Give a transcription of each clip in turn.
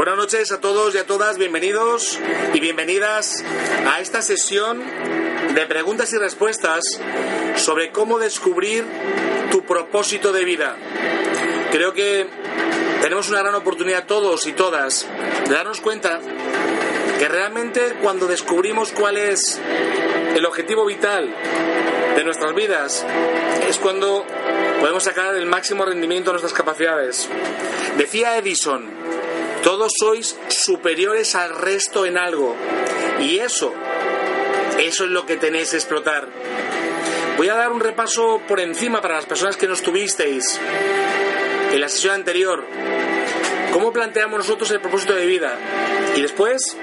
Buenas noches a todos y a todas, bienvenidos y bienvenidas a esta sesión de preguntas y respuestas sobre cómo descubrir tu propósito de vida. Creo que tenemos una gran oportunidad todos y todas de darnos cuenta que realmente cuando descubrimos cuál es el objetivo vital de nuestras vidas es cuando podemos sacar el máximo rendimiento de nuestras capacidades. Decía Edison, todos sois superiores al resto en algo y eso, eso es lo que tenéis que explotar. Voy a dar un repaso por encima para las personas que no estuvisteis en la sesión anterior. ¿Cómo planteamos nosotros el propósito de vida? Y después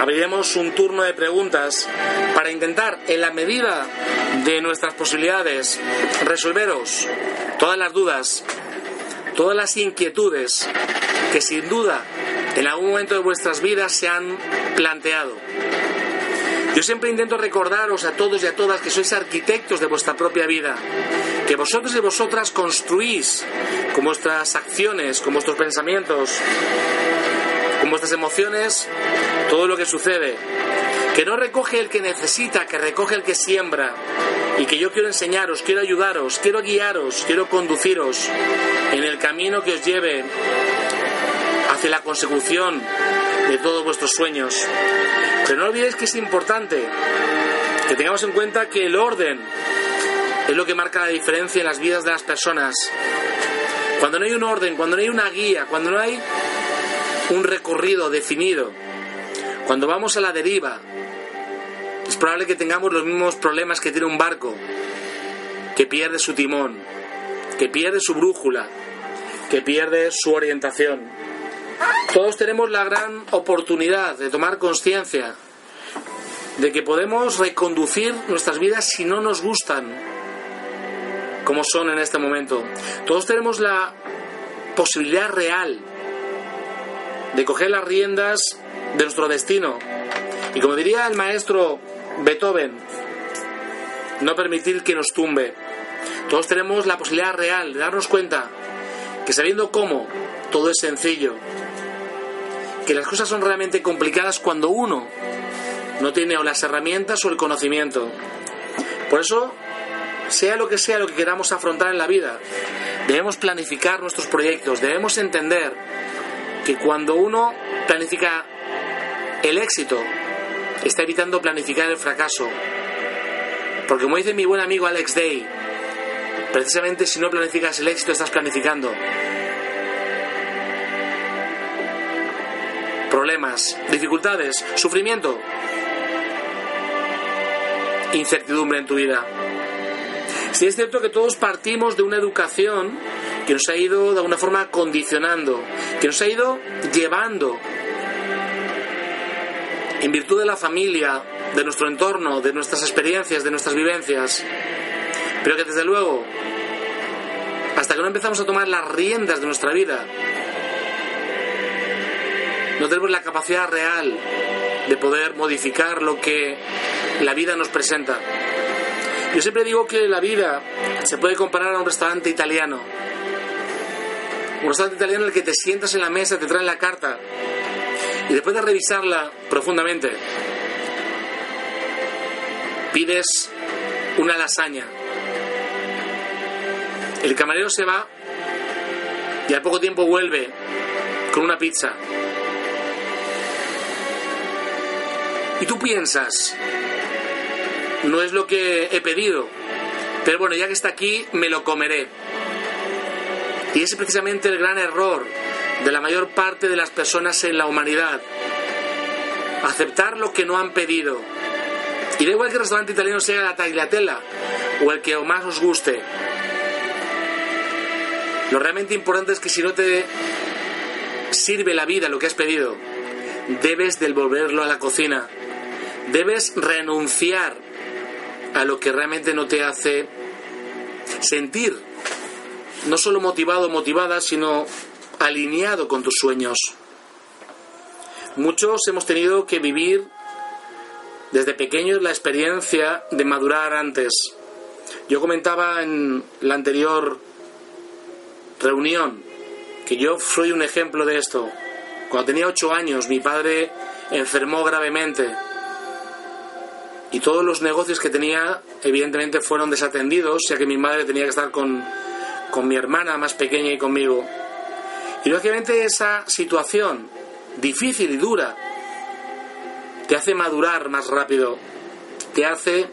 abriremos un turno de preguntas para intentar, en la medida de nuestras posibilidades, resolveros todas las dudas, todas las inquietudes que sin duda en algún momento de vuestras vidas se han planteado. Yo siempre intento recordaros a todos y a todas que sois arquitectos de vuestra propia vida, que vosotros y vosotras construís con vuestras acciones, con vuestros pensamientos, con vuestras emociones, todo lo que sucede. Que no recoge el que necesita, que recoge el que siembra. Y que yo quiero enseñaros, quiero ayudaros, quiero guiaros, quiero conduciros en el camino que os lleve hacia la consecución de todos vuestros sueños. Pero no olvidéis que es importante que tengamos en cuenta que el orden es lo que marca la diferencia en las vidas de las personas. Cuando no hay un orden, cuando no hay una guía, cuando no hay un recorrido definido, cuando vamos a la deriva, es probable que tengamos los mismos problemas que tiene un barco, que pierde su timón, que pierde su brújula, que pierde su orientación. Todos tenemos la gran oportunidad de tomar conciencia de que podemos reconducir nuestras vidas si no nos gustan como son en este momento. Todos tenemos la posibilidad real de coger las riendas de nuestro destino. Y como diría el maestro Beethoven, no permitir que nos tumbe. Todos tenemos la posibilidad real de darnos cuenta que sabiendo cómo, todo es sencillo. Que las cosas son realmente complicadas cuando uno no tiene o las herramientas o el conocimiento. Por eso, sea lo que sea lo que queramos afrontar en la vida, debemos planificar nuestros proyectos, debemos entender que cuando uno planifica el éxito, está evitando planificar el fracaso. Porque como dice mi buen amigo Alex Day, precisamente si no planificas el éxito estás planificando. Problemas, dificultades, sufrimiento, incertidumbre en tu vida. Si es cierto que todos partimos de una educación que nos ha ido de alguna forma condicionando, que nos ha ido llevando en virtud de la familia, de nuestro entorno, de nuestras experiencias, de nuestras vivencias, pero que desde luego, hasta que no empezamos a tomar las riendas de nuestra vida, no tenemos la capacidad real de poder modificar lo que la vida nos presenta. Yo siempre digo que la vida se puede comparar a un restaurante italiano. Un restaurante italiano en el que te sientas en la mesa, te traen la carta y después de revisarla profundamente, pides una lasaña. El camarero se va y al poco tiempo vuelve con una pizza. Y tú piensas, no es lo que he pedido, pero bueno, ya que está aquí, me lo comeré. Y ese es precisamente el gran error de la mayor parte de las personas en la humanidad. Aceptar lo que no han pedido. Y da igual que el restaurante italiano sea la tagliatella o el que más os guste. Lo realmente importante es que si no te sirve la vida lo que has pedido, debes devolverlo a la cocina. Debes renunciar a lo que realmente no te hace sentir, no solo motivado o motivada, sino alineado con tus sueños. Muchos hemos tenido que vivir desde pequeños la experiencia de madurar antes. Yo comentaba en la anterior reunión que yo soy un ejemplo de esto. Cuando tenía ocho años, mi padre enfermó gravemente y todos los negocios que tenía evidentemente fueron desatendidos, ya que mi madre tenía que estar con, con mi hermana más pequeña y conmigo. Y lógicamente esa situación difícil y dura te hace madurar más rápido, te hace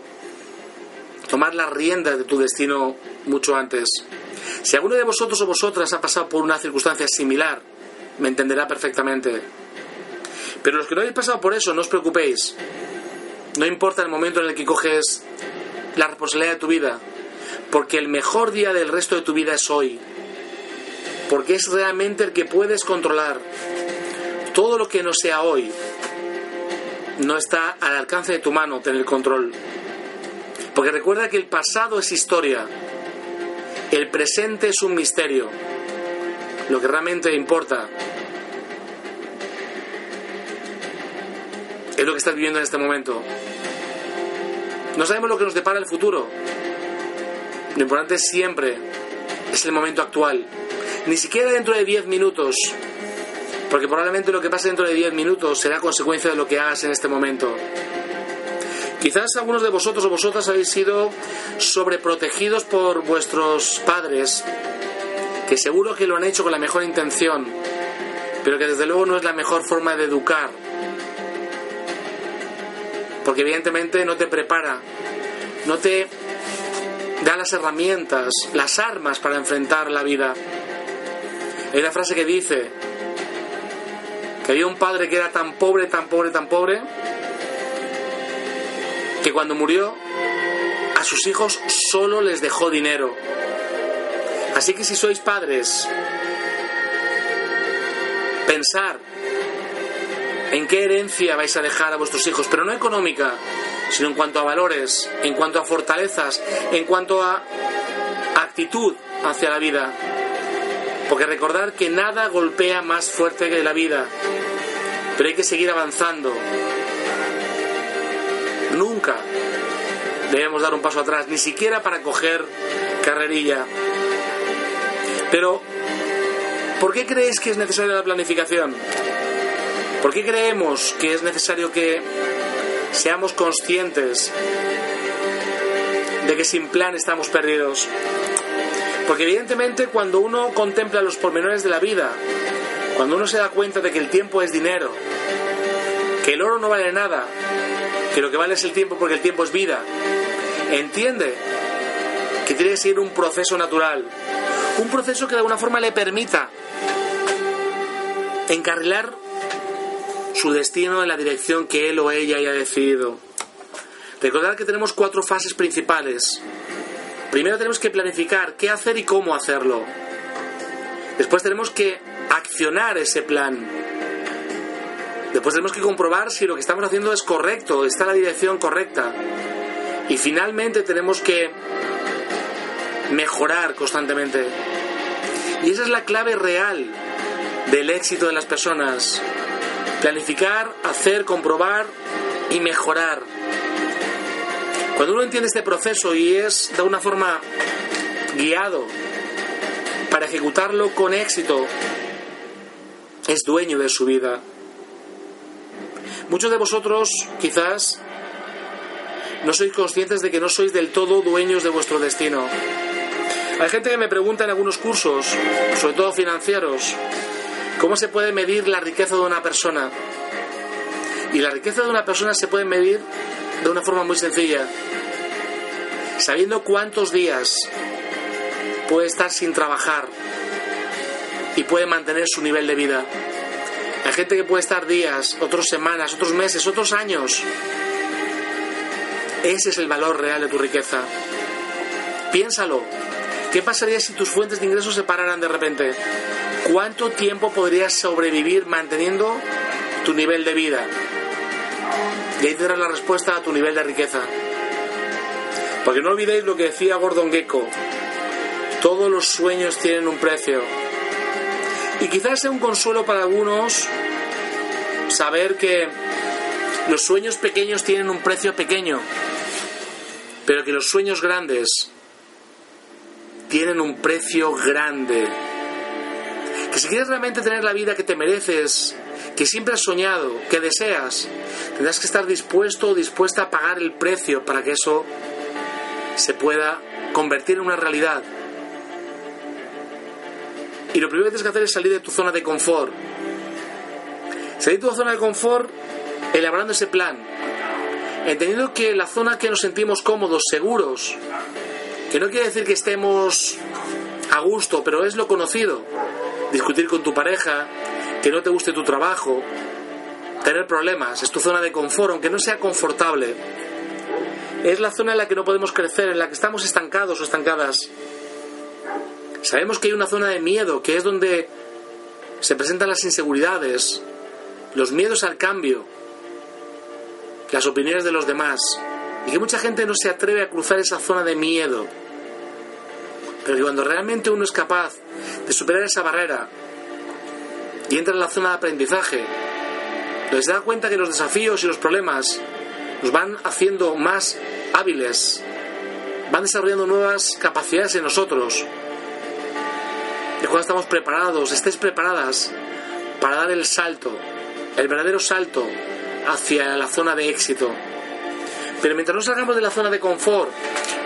tomar las riendas de tu destino mucho antes. Si alguno de vosotros o vosotras ha pasado por una circunstancia similar, me entenderá perfectamente. Pero los que no habéis pasado por eso, no os preocupéis. No importa el momento en el que coges la responsabilidad de tu vida, porque el mejor día del resto de tu vida es hoy. Porque es realmente el que puedes controlar. Todo lo que no sea hoy no está al alcance de tu mano tener control. Porque recuerda que el pasado es historia, el presente es un misterio. Lo que realmente importa es lo que estás viviendo en este momento. No sabemos lo que nos depara el futuro. Lo importante siempre es el momento actual. Ni siquiera dentro de 10 minutos. Porque probablemente lo que pase dentro de 10 minutos será consecuencia de lo que hagas en este momento. Quizás algunos de vosotros o vosotras habéis sido sobreprotegidos por vuestros padres, que seguro que lo han hecho con la mejor intención, pero que desde luego no es la mejor forma de educar porque evidentemente no te prepara, no te da las herramientas, las armas para enfrentar la vida. Hay una frase que dice que había un padre que era tan pobre, tan pobre, tan pobre, que cuando murió a sus hijos solo les dejó dinero. Así que si sois padres, pensar en qué herencia vais a dejar a vuestros hijos, pero no económica, sino en cuanto a valores, en cuanto a fortalezas, en cuanto a actitud hacia la vida. Porque recordar que nada golpea más fuerte que la vida, pero hay que seguir avanzando. Nunca debemos dar un paso atrás, ni siquiera para coger carrerilla. Pero, ¿por qué creéis que es necesaria la planificación? ¿Por qué creemos que es necesario que seamos conscientes de que sin plan estamos perdidos? Porque evidentemente cuando uno contempla los pormenores de la vida, cuando uno se da cuenta de que el tiempo es dinero, que el oro no vale nada, que lo que vale es el tiempo porque el tiempo es vida, entiende que tiene que seguir un proceso natural, un proceso que de alguna forma le permita encarrilar su destino en la dirección que él o ella haya decidido. Recordad que tenemos cuatro fases principales. Primero tenemos que planificar qué hacer y cómo hacerlo. Después tenemos que accionar ese plan. Después tenemos que comprobar si lo que estamos haciendo es correcto, está en la dirección correcta. Y finalmente tenemos que mejorar constantemente. Y esa es la clave real del éxito de las personas. Planificar, hacer, comprobar y mejorar. Cuando uno entiende este proceso y es de una forma guiado para ejecutarlo con éxito, es dueño de su vida. Muchos de vosotros quizás no sois conscientes de que no sois del todo dueños de vuestro destino. Hay gente que me pregunta en algunos cursos, sobre todo financieros, ¿Cómo se puede medir la riqueza de una persona? Y la riqueza de una persona se puede medir de una forma muy sencilla, sabiendo cuántos días puede estar sin trabajar y puede mantener su nivel de vida. Hay gente que puede estar días, otras semanas, otros meses, otros años. Ese es el valor real de tu riqueza. Piénsalo. ¿Qué pasaría si tus fuentes de ingresos se pararan de repente? ¿Cuánto tiempo podrías sobrevivir manteniendo tu nivel de vida? Y ahí tendrás la respuesta a tu nivel de riqueza. Porque no olvidéis lo que decía Gordon Gecko. Todos los sueños tienen un precio. Y quizás sea un consuelo para algunos saber que los sueños pequeños tienen un precio pequeño, pero que los sueños grandes tienen un precio grande si quieres realmente tener la vida que te mereces que siempre has soñado, que deseas, tendrás que estar dispuesto o dispuesta a pagar el precio para que eso se pueda convertir en una realidad. Y lo primero que tienes que hacer es salir de tu zona de confort. Salir de tu zona de confort elaborando ese plan. Entendiendo que la zona que nos sentimos cómodos, seguros, que no quiere decir que estemos a gusto, pero es lo conocido. Discutir con tu pareja, que no te guste tu trabajo, tener problemas, es tu zona de confort, aunque no sea confortable. Es la zona en la que no podemos crecer, en la que estamos estancados o estancadas. Sabemos que hay una zona de miedo, que es donde se presentan las inseguridades, los miedos al cambio, las opiniones de los demás, y que mucha gente no se atreve a cruzar esa zona de miedo. Pero que cuando realmente uno es capaz de superar esa barrera y entra en la zona de aprendizaje, donde se da cuenta que los desafíos y los problemas nos van haciendo más hábiles, van desarrollando nuevas capacidades en nosotros, de cuando estamos preparados, estéis preparadas para dar el salto, el verdadero salto hacia la zona de éxito. Pero mientras no salgamos de la zona de confort,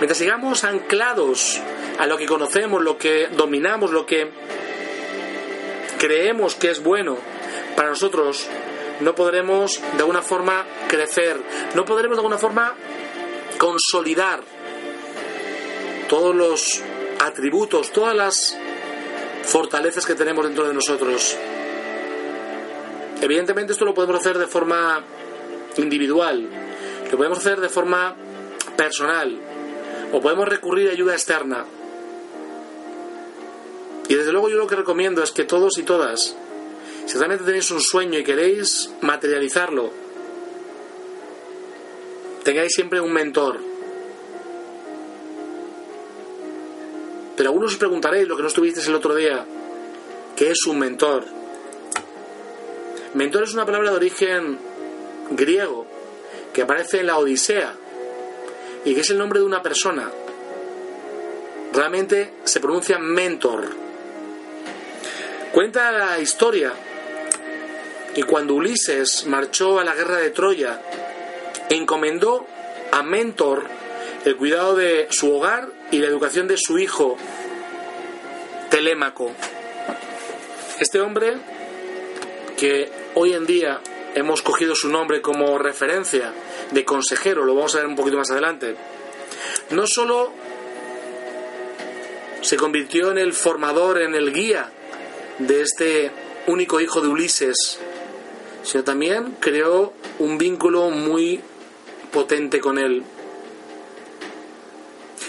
mientras sigamos anclados a lo que conocemos, lo que dominamos, lo que creemos que es bueno para nosotros, no podremos de alguna forma crecer, no podremos de alguna forma consolidar todos los atributos, todas las fortalezas que tenemos dentro de nosotros. Evidentemente esto lo podemos hacer de forma individual, lo podemos hacer de forma personal o podemos recurrir a ayuda externa. Y desde luego yo lo que recomiendo es que todos y todas, si realmente tenéis un sueño y queréis materializarlo, tengáis siempre un mentor. Pero algunos os preguntaréis, lo que no estuvisteis el otro día, ¿qué es un mentor? Mentor es una palabra de origen griego que aparece en la Odisea y que es el nombre de una persona. Realmente se pronuncia mentor. Cuenta la historia que cuando Ulises marchó a la guerra de Troya, encomendó a Mentor el cuidado de su hogar y la educación de su hijo Telémaco. Este hombre, que hoy en día hemos cogido su nombre como referencia de consejero, lo vamos a ver un poquito más adelante, no solo se convirtió en el formador, en el guía de este único hijo de Ulises, sino también creó un vínculo muy potente con él.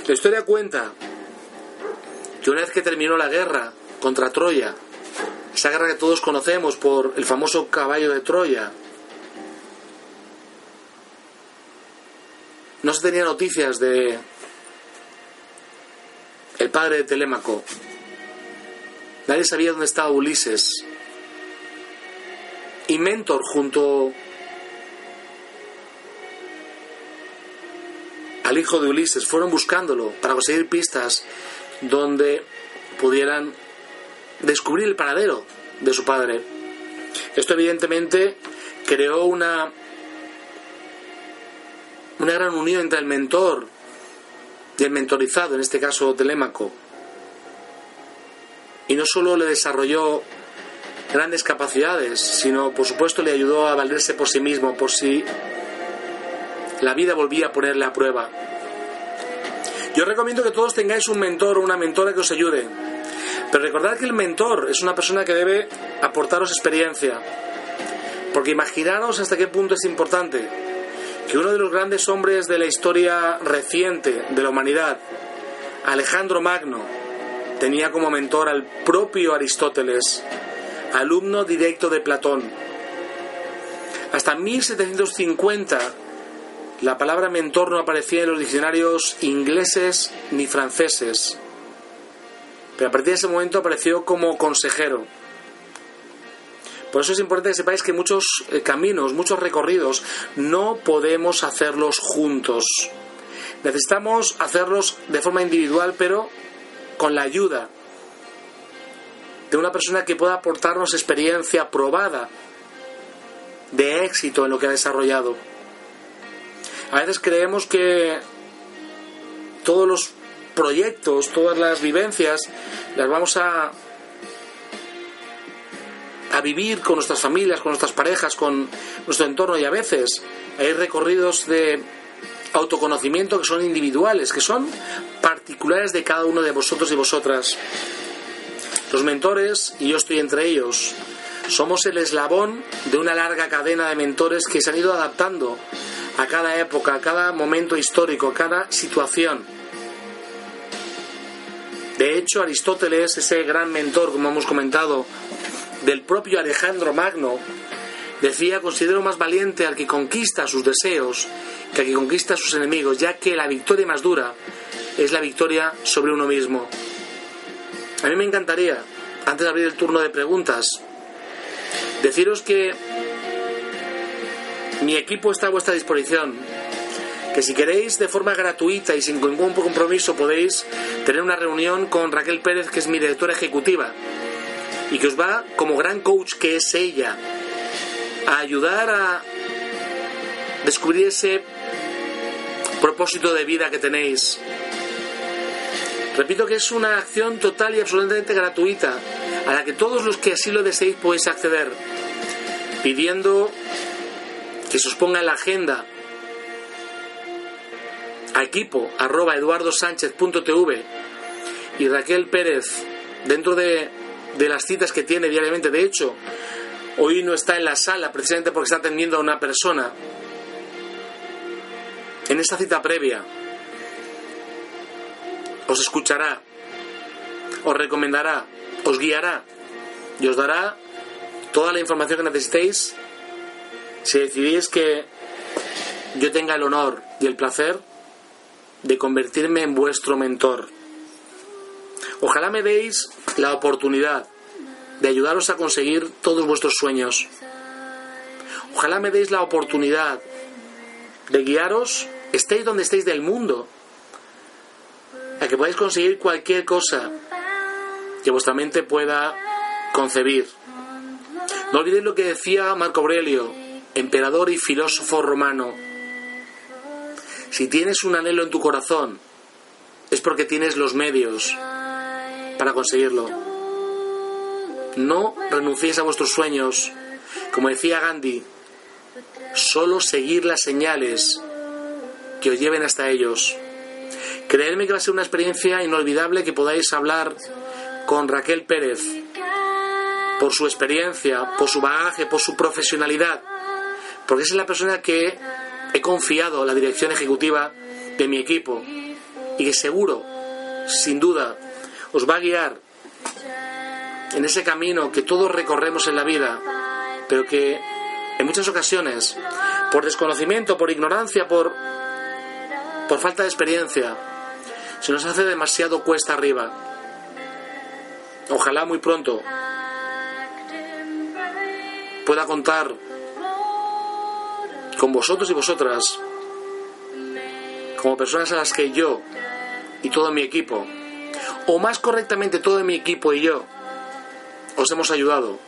La historia cuenta que una vez que terminó la guerra contra Troya, esa guerra que todos conocemos por el famoso caballo de Troya, no se tenía noticias de el padre de Telémaco. Nadie sabía dónde estaba Ulises. Y Mentor junto al hijo de Ulises fueron buscándolo para conseguir pistas donde pudieran descubrir el paradero de su padre. Esto evidentemente creó una una gran unión entre el mentor y el mentorizado, en este caso Telémaco. Y no solo le desarrolló grandes capacidades, sino por supuesto le ayudó a valerse por sí mismo, por si la vida volvía a ponerle a prueba. Yo recomiendo que todos tengáis un mentor o una mentora que os ayude. Pero recordad que el mentor es una persona que debe aportaros experiencia. Porque imaginaros hasta qué punto es importante que uno de los grandes hombres de la historia reciente de la humanidad, Alejandro Magno, tenía como mentor al propio Aristóteles, alumno directo de Platón. Hasta 1750 la palabra mentor no aparecía en los diccionarios ingleses ni franceses, pero a partir de ese momento apareció como consejero. Por eso es importante que sepáis que muchos eh, caminos, muchos recorridos, no podemos hacerlos juntos. Necesitamos hacerlos de forma individual, pero con la ayuda de una persona que pueda aportarnos experiencia probada de éxito en lo que ha desarrollado. A veces creemos que todos los proyectos, todas las vivencias, las vamos a, a vivir con nuestras familias, con nuestras parejas, con nuestro entorno y a veces hay recorridos de autoconocimiento que son individuales, que son particulares de cada uno de vosotros y vosotras. Los mentores, y yo estoy entre ellos, somos el eslabón de una larga cadena de mentores que se han ido adaptando a cada época, a cada momento histórico, a cada situación. De hecho, Aristóteles, ese gran mentor, como hemos comentado, del propio Alejandro Magno, decía, considero más valiente al que conquista sus deseos que al que conquista sus enemigos, ya que la victoria más dura es la victoria sobre uno mismo. A mí me encantaría, antes de abrir el turno de preguntas, deciros que mi equipo está a vuestra disposición que si queréis de forma gratuita y sin ningún compromiso podéis tener una reunión con Raquel Pérez, que es mi directora ejecutiva, y que os va, como gran coach que es ella, a ayudar a descubrir ese propósito de vida que tenéis. Repito que es una acción total y absolutamente gratuita, a la que todos los que así lo deseéis podéis acceder, pidiendo que se os ponga en la agenda a equipo arroba eduardosánchez.tv y Raquel Pérez dentro de, de las citas que tiene diariamente. De hecho, hoy no está en la sala precisamente porque está atendiendo a una persona. En esa cita previa os escuchará, os recomendará, os guiará y os dará toda la información que necesitéis si decidís que yo tenga el honor y el placer de convertirme en vuestro mentor. Ojalá me deis la oportunidad de ayudaros a conseguir todos vuestros sueños. Ojalá me deis la oportunidad de guiaros, estéis donde estéis del mundo, a que podáis conseguir cualquier cosa que vuestra mente pueda concebir. No olvidéis lo que decía Marco Aurelio, emperador y filósofo romano. Si tienes un anhelo en tu corazón, es porque tienes los medios para conseguirlo. No renunciéis a vuestros sueños. Como decía Gandhi, solo seguir las señales que os lleven hasta ellos. Creedme que va a ser una experiencia inolvidable que podáis hablar con Raquel Pérez por su experiencia, por su bagaje, por su profesionalidad, porque es la persona que he confiado la dirección ejecutiva de mi equipo y que seguro, sin duda, os va a guiar en ese camino que todos recorremos en la vida, pero que en muchas ocasiones, por desconocimiento, por ignorancia, por, por falta de experiencia, se nos hace demasiado cuesta arriba. Ojalá muy pronto pueda contar con vosotros y vosotras, como personas a las que yo y todo mi equipo, o más correctamente todo mi equipo y yo, os hemos ayudado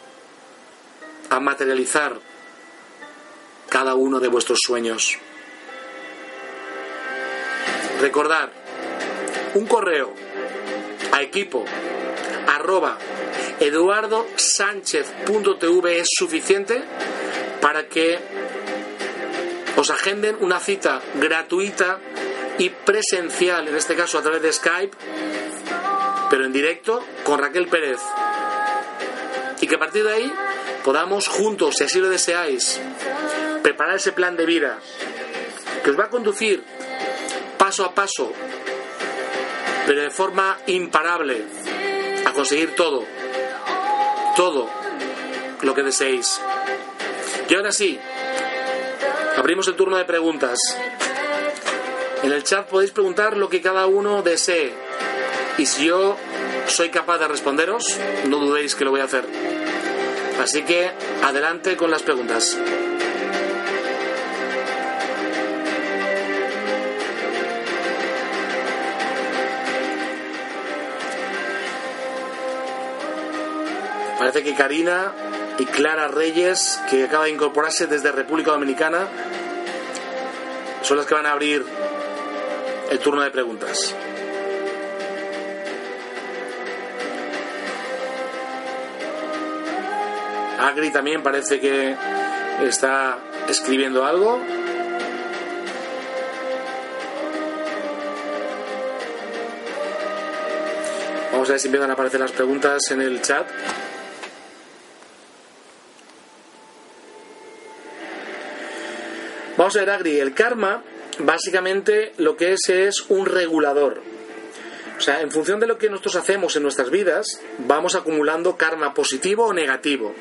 a materializar cada uno de vuestros sueños. Recordar un correo a equipo arroba eduardosánchez.tv es suficiente para que os agenden una cita gratuita y presencial, en este caso a través de Skype, pero en directo con Raquel Pérez. Y que a partir de ahí podamos juntos, si así lo deseáis, preparar ese plan de vida que os va a conducir paso a paso, pero de forma imparable, a conseguir todo, todo lo que deseéis. Y ahora sí, Abrimos el turno de preguntas. En el chat podéis preguntar lo que cada uno desee. Y si yo soy capaz de responderos, no dudéis que lo voy a hacer. Así que adelante con las preguntas. Parece que Karina y Clara Reyes, que acaba de incorporarse desde República Dominicana, son las que van a abrir el turno de preguntas. Agri también parece que está escribiendo algo. Vamos a ver si empiezan a aparecer las preguntas en el chat. Vamos a ver, Agri, el karma básicamente lo que es es un regulador. O sea, en función de lo que nosotros hacemos en nuestras vidas, vamos acumulando karma positivo o negativo.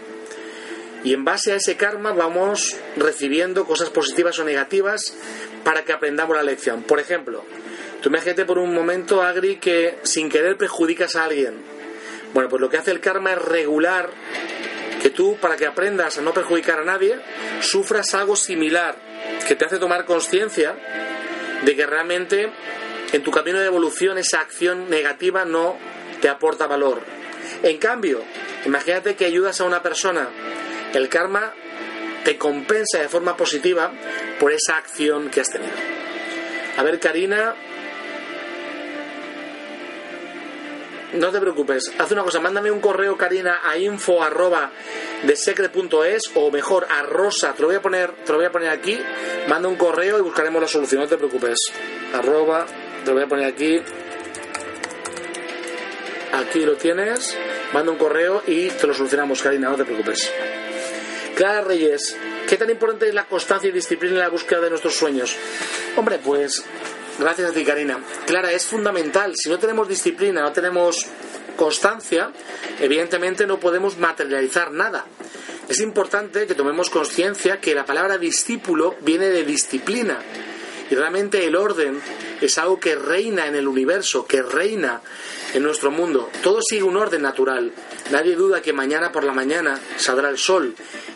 Y en base a ese karma vamos recibiendo cosas positivas o negativas para que aprendamos la lección. Por ejemplo, tú imagínate por un momento, Agri, que sin querer perjudicas a alguien. Bueno, pues lo que hace el karma es regular que tú, para que aprendas a no perjudicar a nadie, sufras algo similar, que te hace tomar conciencia de que realmente en tu camino de evolución esa acción negativa no te aporta valor. En cambio, imagínate que ayudas a una persona, el karma te compensa de forma positiva por esa acción que has tenido. A ver, Karina, no te preocupes, haz una cosa, mándame un correo, Karina, a info arroba de secret.es o mejor a rosa, te lo voy a poner, te lo voy a poner aquí, manda un correo y buscaremos la solución, no te preocupes. Arroba, te lo voy a poner aquí. Aquí lo tienes, manda un correo y te lo solucionamos, Karina, no te preocupes. Clara Reyes, ¿qué tan importante es la constancia y disciplina en la búsqueda de nuestros sueños? Hombre, pues gracias a ti, Karina. Clara, es fundamental. Si no tenemos disciplina, no tenemos constancia, evidentemente no podemos materializar nada. Es importante que tomemos conciencia que la palabra discípulo viene de disciplina. Y realmente el orden es algo que reina en el universo, que reina en nuestro mundo. Todo sigue un orden natural. Nadie duda que mañana por la mañana saldrá el sol.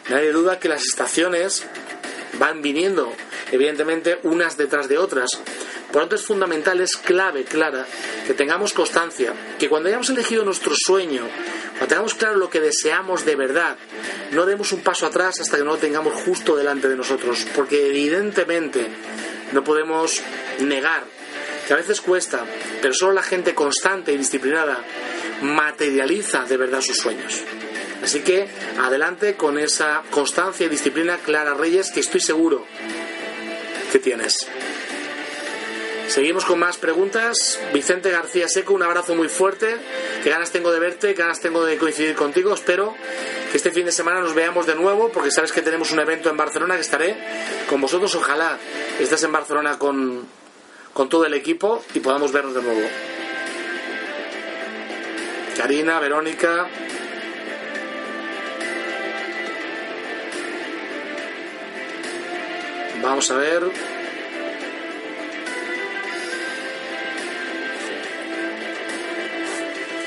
Nadie duda que las estaciones van viniendo, evidentemente, unas detrás de otras. Por lo tanto, es fundamental, es clave, clara, que tengamos constancia, que cuando hayamos elegido nuestro sueño, cuando tengamos claro lo que deseamos de verdad, no demos un paso atrás hasta que no lo tengamos justo delante de nosotros, porque evidentemente no podemos negar que a veces cuesta, pero solo la gente constante y disciplinada materializa de verdad sus sueños. Así que adelante con esa constancia y disciplina Clara Reyes que estoy seguro que tienes. Seguimos con más preguntas. Vicente García Seco, un abrazo muy fuerte. Qué ganas tengo de verte, qué ganas tengo de coincidir contigo. Espero que este fin de semana nos veamos de nuevo, porque sabes que tenemos un evento en Barcelona que estaré con vosotros. Ojalá estés en Barcelona con, con todo el equipo y podamos vernos de nuevo. Karina, Verónica. Vamos a ver.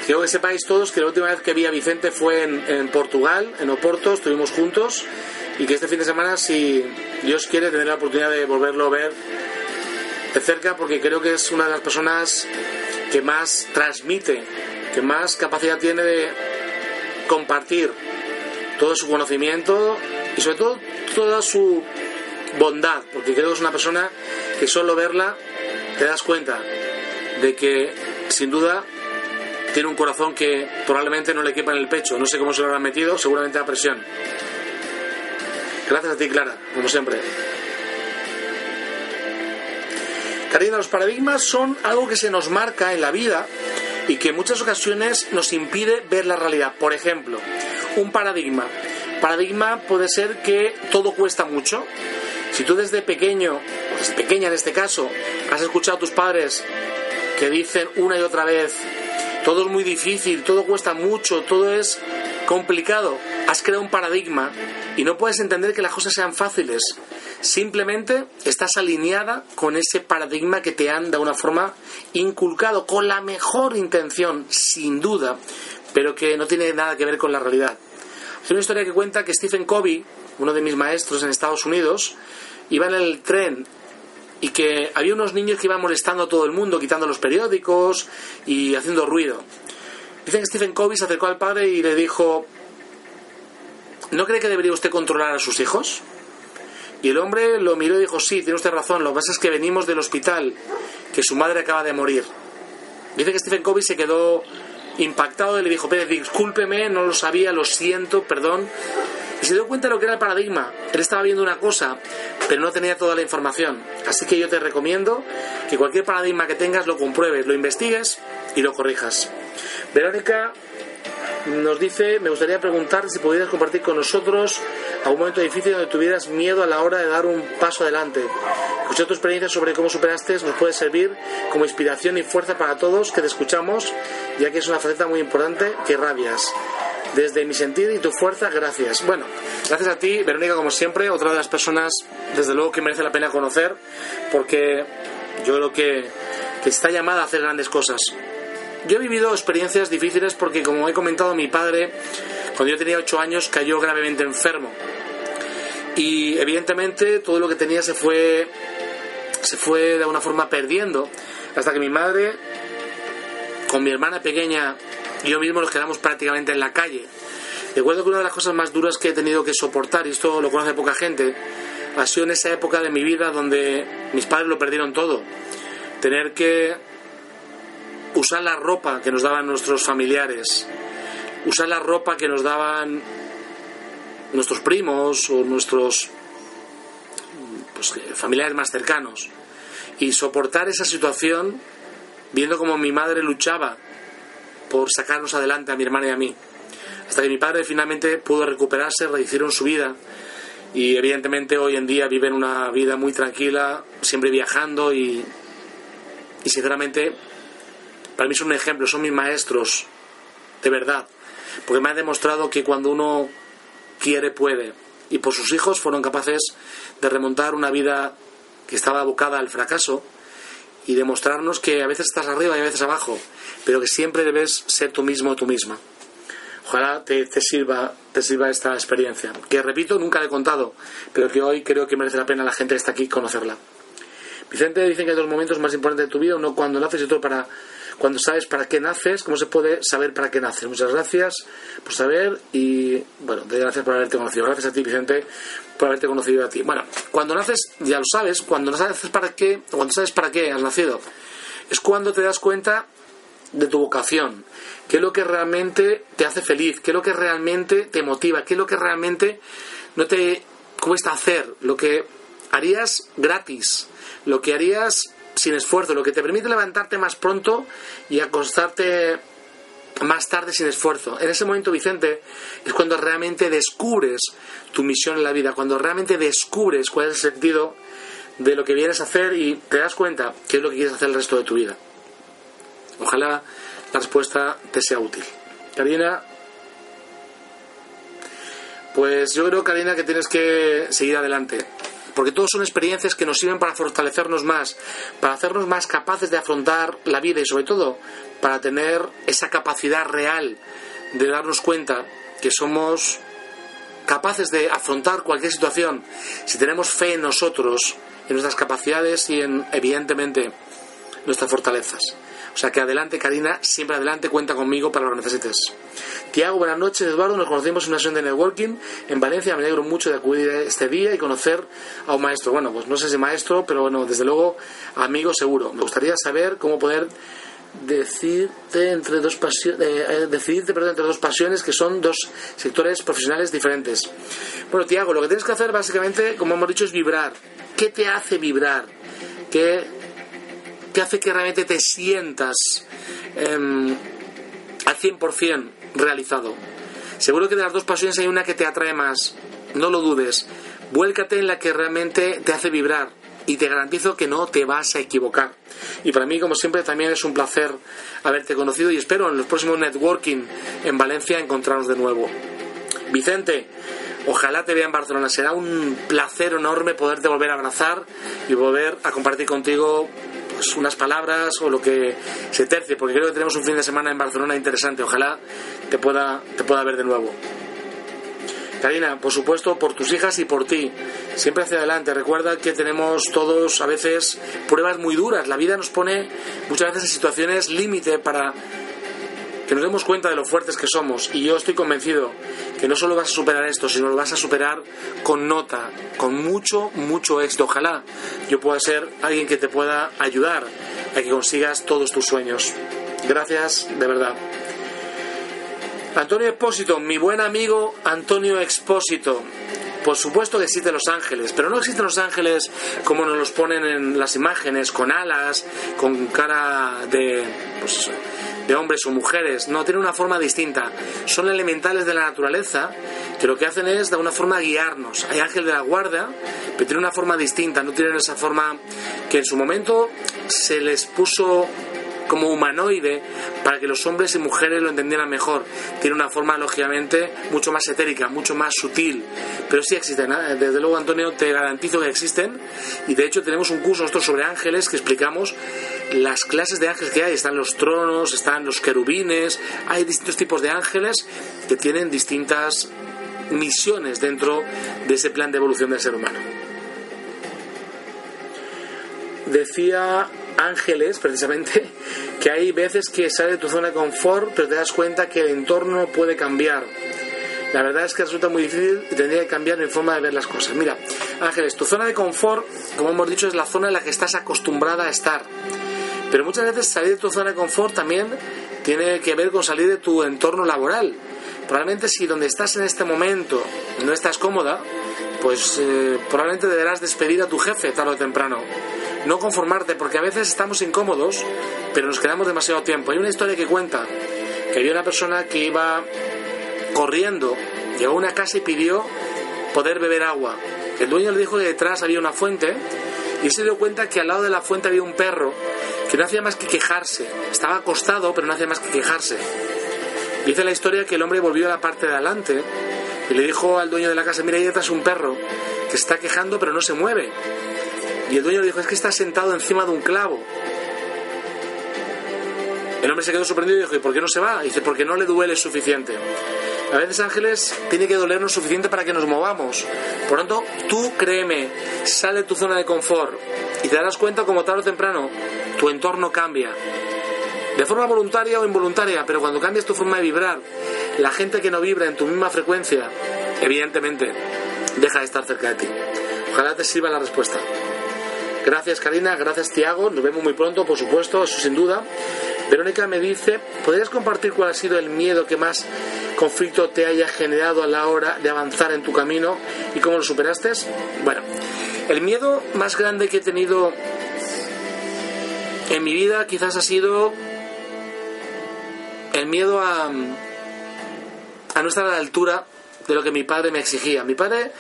Quiero que sepáis todos que la última vez que vi a Vicente fue en, Portugal, en Oporto, estuvimos juntos y que este fin de semana, si Dios quiere, tener la oportunidad de volverlo a ver de cerca porque creo que es una de las personas que más transmite, que más capacidad tiene de compartir todo su conocimiento y sobre todo toda su bondad, porque creo que es una persona que solo verla te das cuenta de que sin duda tiene un corazón que probablemente no le quepa en el pecho. No sé cómo se lo habrán metido, seguramente a presión. Gracias a ti, Clara, como siempre. Karina, los paradigmas son algo que se nos marca en la vida y que en muchas ocasiones nos impide ver la realidad. Por ejemplo, un paradigma. Paradigma puede ser que todo cuesta mucho. Si tú desde pequeño, o desde pequeña en este caso, has escuchado a tus padres que dicen una y otra vez todo es muy difícil, todo cuesta mucho, todo es complicado. Has creado un paradigma y no puedes entender que las cosas sean fáciles. Simplemente estás alineada con ese paradigma que te han de una forma inculcado con la mejor intención, sin duda, pero que no tiene nada que ver con la realidad. Es una historia que cuenta que Stephen Covey, uno de mis maestros en Estados Unidos, iba en el tren y que había unos niños que iban molestando a todo el mundo, quitando los periódicos y haciendo ruido. Dicen que Stephen Covey se acercó al padre y le dijo, ¿no cree que debería usted controlar a sus hijos? Y el hombre lo miró y dijo, sí, tiene usted razón, lo que pasa es que venimos del hospital, que su madre acaba de morir. Dice que Stephen Covey se quedó impactado y le dijo, Pérez, discúlpeme, no lo sabía, lo siento, perdón. Y se dio cuenta de lo que era el paradigma. Él estaba viendo una cosa, pero no tenía toda la información. Así que yo te recomiendo que cualquier paradigma que tengas lo compruebes, lo investigues y lo corrijas. Verónica nos dice, me gustaría preguntar si pudieras compartir con nosotros algún momento difícil donde tuvieras miedo a la hora de dar un paso adelante. Escuchar tu experiencia sobre cómo superaste nos puede servir como inspiración y fuerza para todos que te escuchamos, ya que es una faceta muy importante que rabias. Desde mi sentir y tu fuerza, gracias. Bueno, gracias a ti, Verónica, como siempre, otra de las personas, desde luego, que merece la pena conocer, porque yo creo que, que está llamada a hacer grandes cosas. Yo he vivido experiencias difíciles porque, como he comentado, mi padre, cuando yo tenía 8 años, cayó gravemente enfermo. Y evidentemente todo lo que tenía se fue, se fue de alguna forma perdiendo, hasta que mi madre, con mi hermana pequeña y yo mismo nos quedamos prácticamente en la calle. Recuerdo que una de las cosas más duras que he tenido que soportar, y esto lo conoce poca gente, ha sido en esa época de mi vida donde mis padres lo perdieron todo. Tener que usar la ropa que nos daban nuestros familiares, usar la ropa que nos daban nuestros primos o nuestros pues, familiares más cercanos y soportar esa situación viendo como mi madre luchaba por sacarnos adelante a mi hermana y a mí. Hasta que mi padre finalmente pudo recuperarse, rehicieron su vida y evidentemente hoy en día viven una vida muy tranquila, siempre viajando y, y sinceramente para mí son un ejemplo, son mis maestros, de verdad, porque me han demostrado que cuando uno quiere, puede. Y por sus hijos fueron capaces de remontar una vida que estaba abocada al fracaso y demostrarnos que a veces estás arriba y a veces abajo, pero que siempre debes ser tú mismo o tú misma. Ojalá te, sirva, te sirva esta experiencia, que repito, nunca la he contado, pero que hoy creo que merece la pena la gente que está aquí conocerla. Vicente dice que hay dos momentos más importantes de tu vida, uno cuando naces y otro para cuando sabes para qué naces, cómo se puede saber para qué naces. Muchas gracias por saber y, bueno, te gracias por haberte conocido. Gracias a ti, Vicente, por haberte conocido a ti. Bueno, cuando naces, ya lo sabes, cuando no sabes para qué, cuando sabes para qué has nacido, es cuando te das cuenta de tu vocación, qué es lo que realmente te hace feliz, qué es lo que realmente te motiva, qué es lo que realmente no te cuesta hacer, lo que harías gratis, lo que harías sin esfuerzo, lo que te permite levantarte más pronto y acostarte más tarde sin esfuerzo. En ese momento, Vicente, es cuando realmente descubres tu misión en la vida, cuando realmente descubres cuál es el sentido de lo que vienes a hacer y te das cuenta qué es lo que quieres hacer el resto de tu vida. Ojalá la respuesta te sea útil. Karina, pues yo creo, Karina, que tienes que seguir adelante porque todos son experiencias que nos sirven para fortalecernos más, para hacernos más capaces de afrontar la vida y sobre todo para tener esa capacidad real de darnos cuenta que somos capaces de afrontar cualquier situación si tenemos fe en nosotros, en nuestras capacidades y en, evidentemente, nuestras fortalezas. O sea que adelante, Karina, siempre adelante, cuenta conmigo para lo que necesites. Tiago, buenas noches, Eduardo. Nos conocimos en una sesión de networking en Valencia. Me alegro mucho de acudir este día y conocer a un maestro. Bueno, pues no sé si maestro, pero bueno, desde luego, amigo seguro. Me gustaría saber cómo poder decirte entre dos pasiones, eh, eh, decidirte perdón, entre dos pasiones que son dos sectores profesionales diferentes. Bueno, Tiago, lo que tienes que hacer básicamente, como hemos dicho, es vibrar. ¿Qué te hace vibrar? ¿Qué que hace que realmente te sientas eh, al 100% realizado. Seguro que de las dos pasiones hay una que te atrae más, no lo dudes. Vuélcate en la que realmente te hace vibrar y te garantizo que no te vas a equivocar. Y para mí, como siempre, también es un placer haberte conocido y espero en los próximos networking en Valencia encontrarnos de nuevo. Vicente, ojalá te vea en Barcelona. Será un placer enorme poderte volver a abrazar y volver a compartir contigo pues, unas palabras o lo que se tercie, porque creo que tenemos un fin de semana en Barcelona interesante. Ojalá te pueda, te pueda ver de nuevo. Karina, por supuesto, por tus hijas y por ti. Siempre hacia adelante. Recuerda que tenemos todos a veces pruebas muy duras. La vida nos pone muchas veces en situaciones límite para que nos demos cuenta de lo fuertes que somos. Y yo estoy convencido que no solo vas a superar esto, sino lo vas a superar con nota, con mucho, mucho éxito. Ojalá yo pueda ser alguien que te pueda ayudar a que consigas todos tus sueños. Gracias, de verdad. Antonio Expósito, mi buen amigo Antonio Expósito. Por supuesto que existen los ángeles, pero no existen los ángeles como nos los ponen en las imágenes, con alas, con cara de, pues, de hombres o mujeres. No, tienen una forma distinta. Son elementales de la naturaleza que lo que hacen es de alguna forma guiarnos. Hay ángel de la guardia, pero tienen una forma distinta, no tienen esa forma que en su momento se les puso como humanoide para que los hombres y mujeres lo entendieran mejor. Tiene una forma, lógicamente, mucho más etérica, mucho más sutil. Pero sí existen, ¿eh? desde luego, Antonio, te garantizo que existen. Y de hecho, tenemos un curso nosotros sobre ángeles que explicamos las clases de ángeles que hay. Están los tronos, están los querubines, hay distintos tipos de ángeles que tienen distintas misiones dentro de ese plan de evolución del ser humano. Decía ángeles, precisamente, que hay veces que sales de tu zona de confort, pero te das cuenta que el entorno puede cambiar. La verdad es que resulta muy difícil y tendría que cambiar mi forma de ver las cosas. Mira, Ángeles, tu zona de confort, como hemos dicho, es la zona en la que estás acostumbrada a estar. Pero muchas veces salir de tu zona de confort también tiene que ver con salir de tu entorno laboral. Probablemente si donde estás en este momento no estás cómoda, pues eh, probablemente deberás despedir a tu jefe tarde o temprano no conformarte, porque a veces estamos incómodos, pero nos quedamos demasiado tiempo. Hay una historia que cuenta que había una persona que iba corriendo, llegó a una casa y pidió poder beber agua. El dueño le dijo que detrás había una fuente y se dio cuenta que al lado de la fuente había un perro que no hacía más que quejarse. Estaba acostado, pero no hacía más que quejarse. Dice la historia que el hombre volvió a la parte de adelante y le dijo al dueño de la casa, mira, ahí detrás un perro que está quejando pero no se mueve. Y el dueño le dijo, es que está sentado encima de un clavo. El hombre se quedó sorprendido y dijo, ¿y por qué no se va? Y dice, porque no le duele suficiente. A veces, ángeles, tiene que dolernos suficiente para que nos movamos. Por lo tanto, tú créeme, sale de tu zona de confort y te darás cuenta como tarde o temprano tu entorno cambia. De forma voluntaria o involuntaria, pero cuando cambias tu forma de vibrar, la gente que no vibra en tu misma frecuencia, evidentemente, deja de estar cerca de ti. Ojalá te sirva la respuesta. Gracias Karina, gracias Tiago, nos vemos muy pronto, por supuesto, eso sin duda. Verónica me dice, ¿podrías compartir cuál ha sido el miedo que más conflicto te haya generado a la hora de avanzar en tu camino y cómo lo superaste? Bueno, el miedo más grande que he tenido en mi vida quizás ha sido el miedo a, no estar a la altura de lo que mi padre me exigía. Mi padre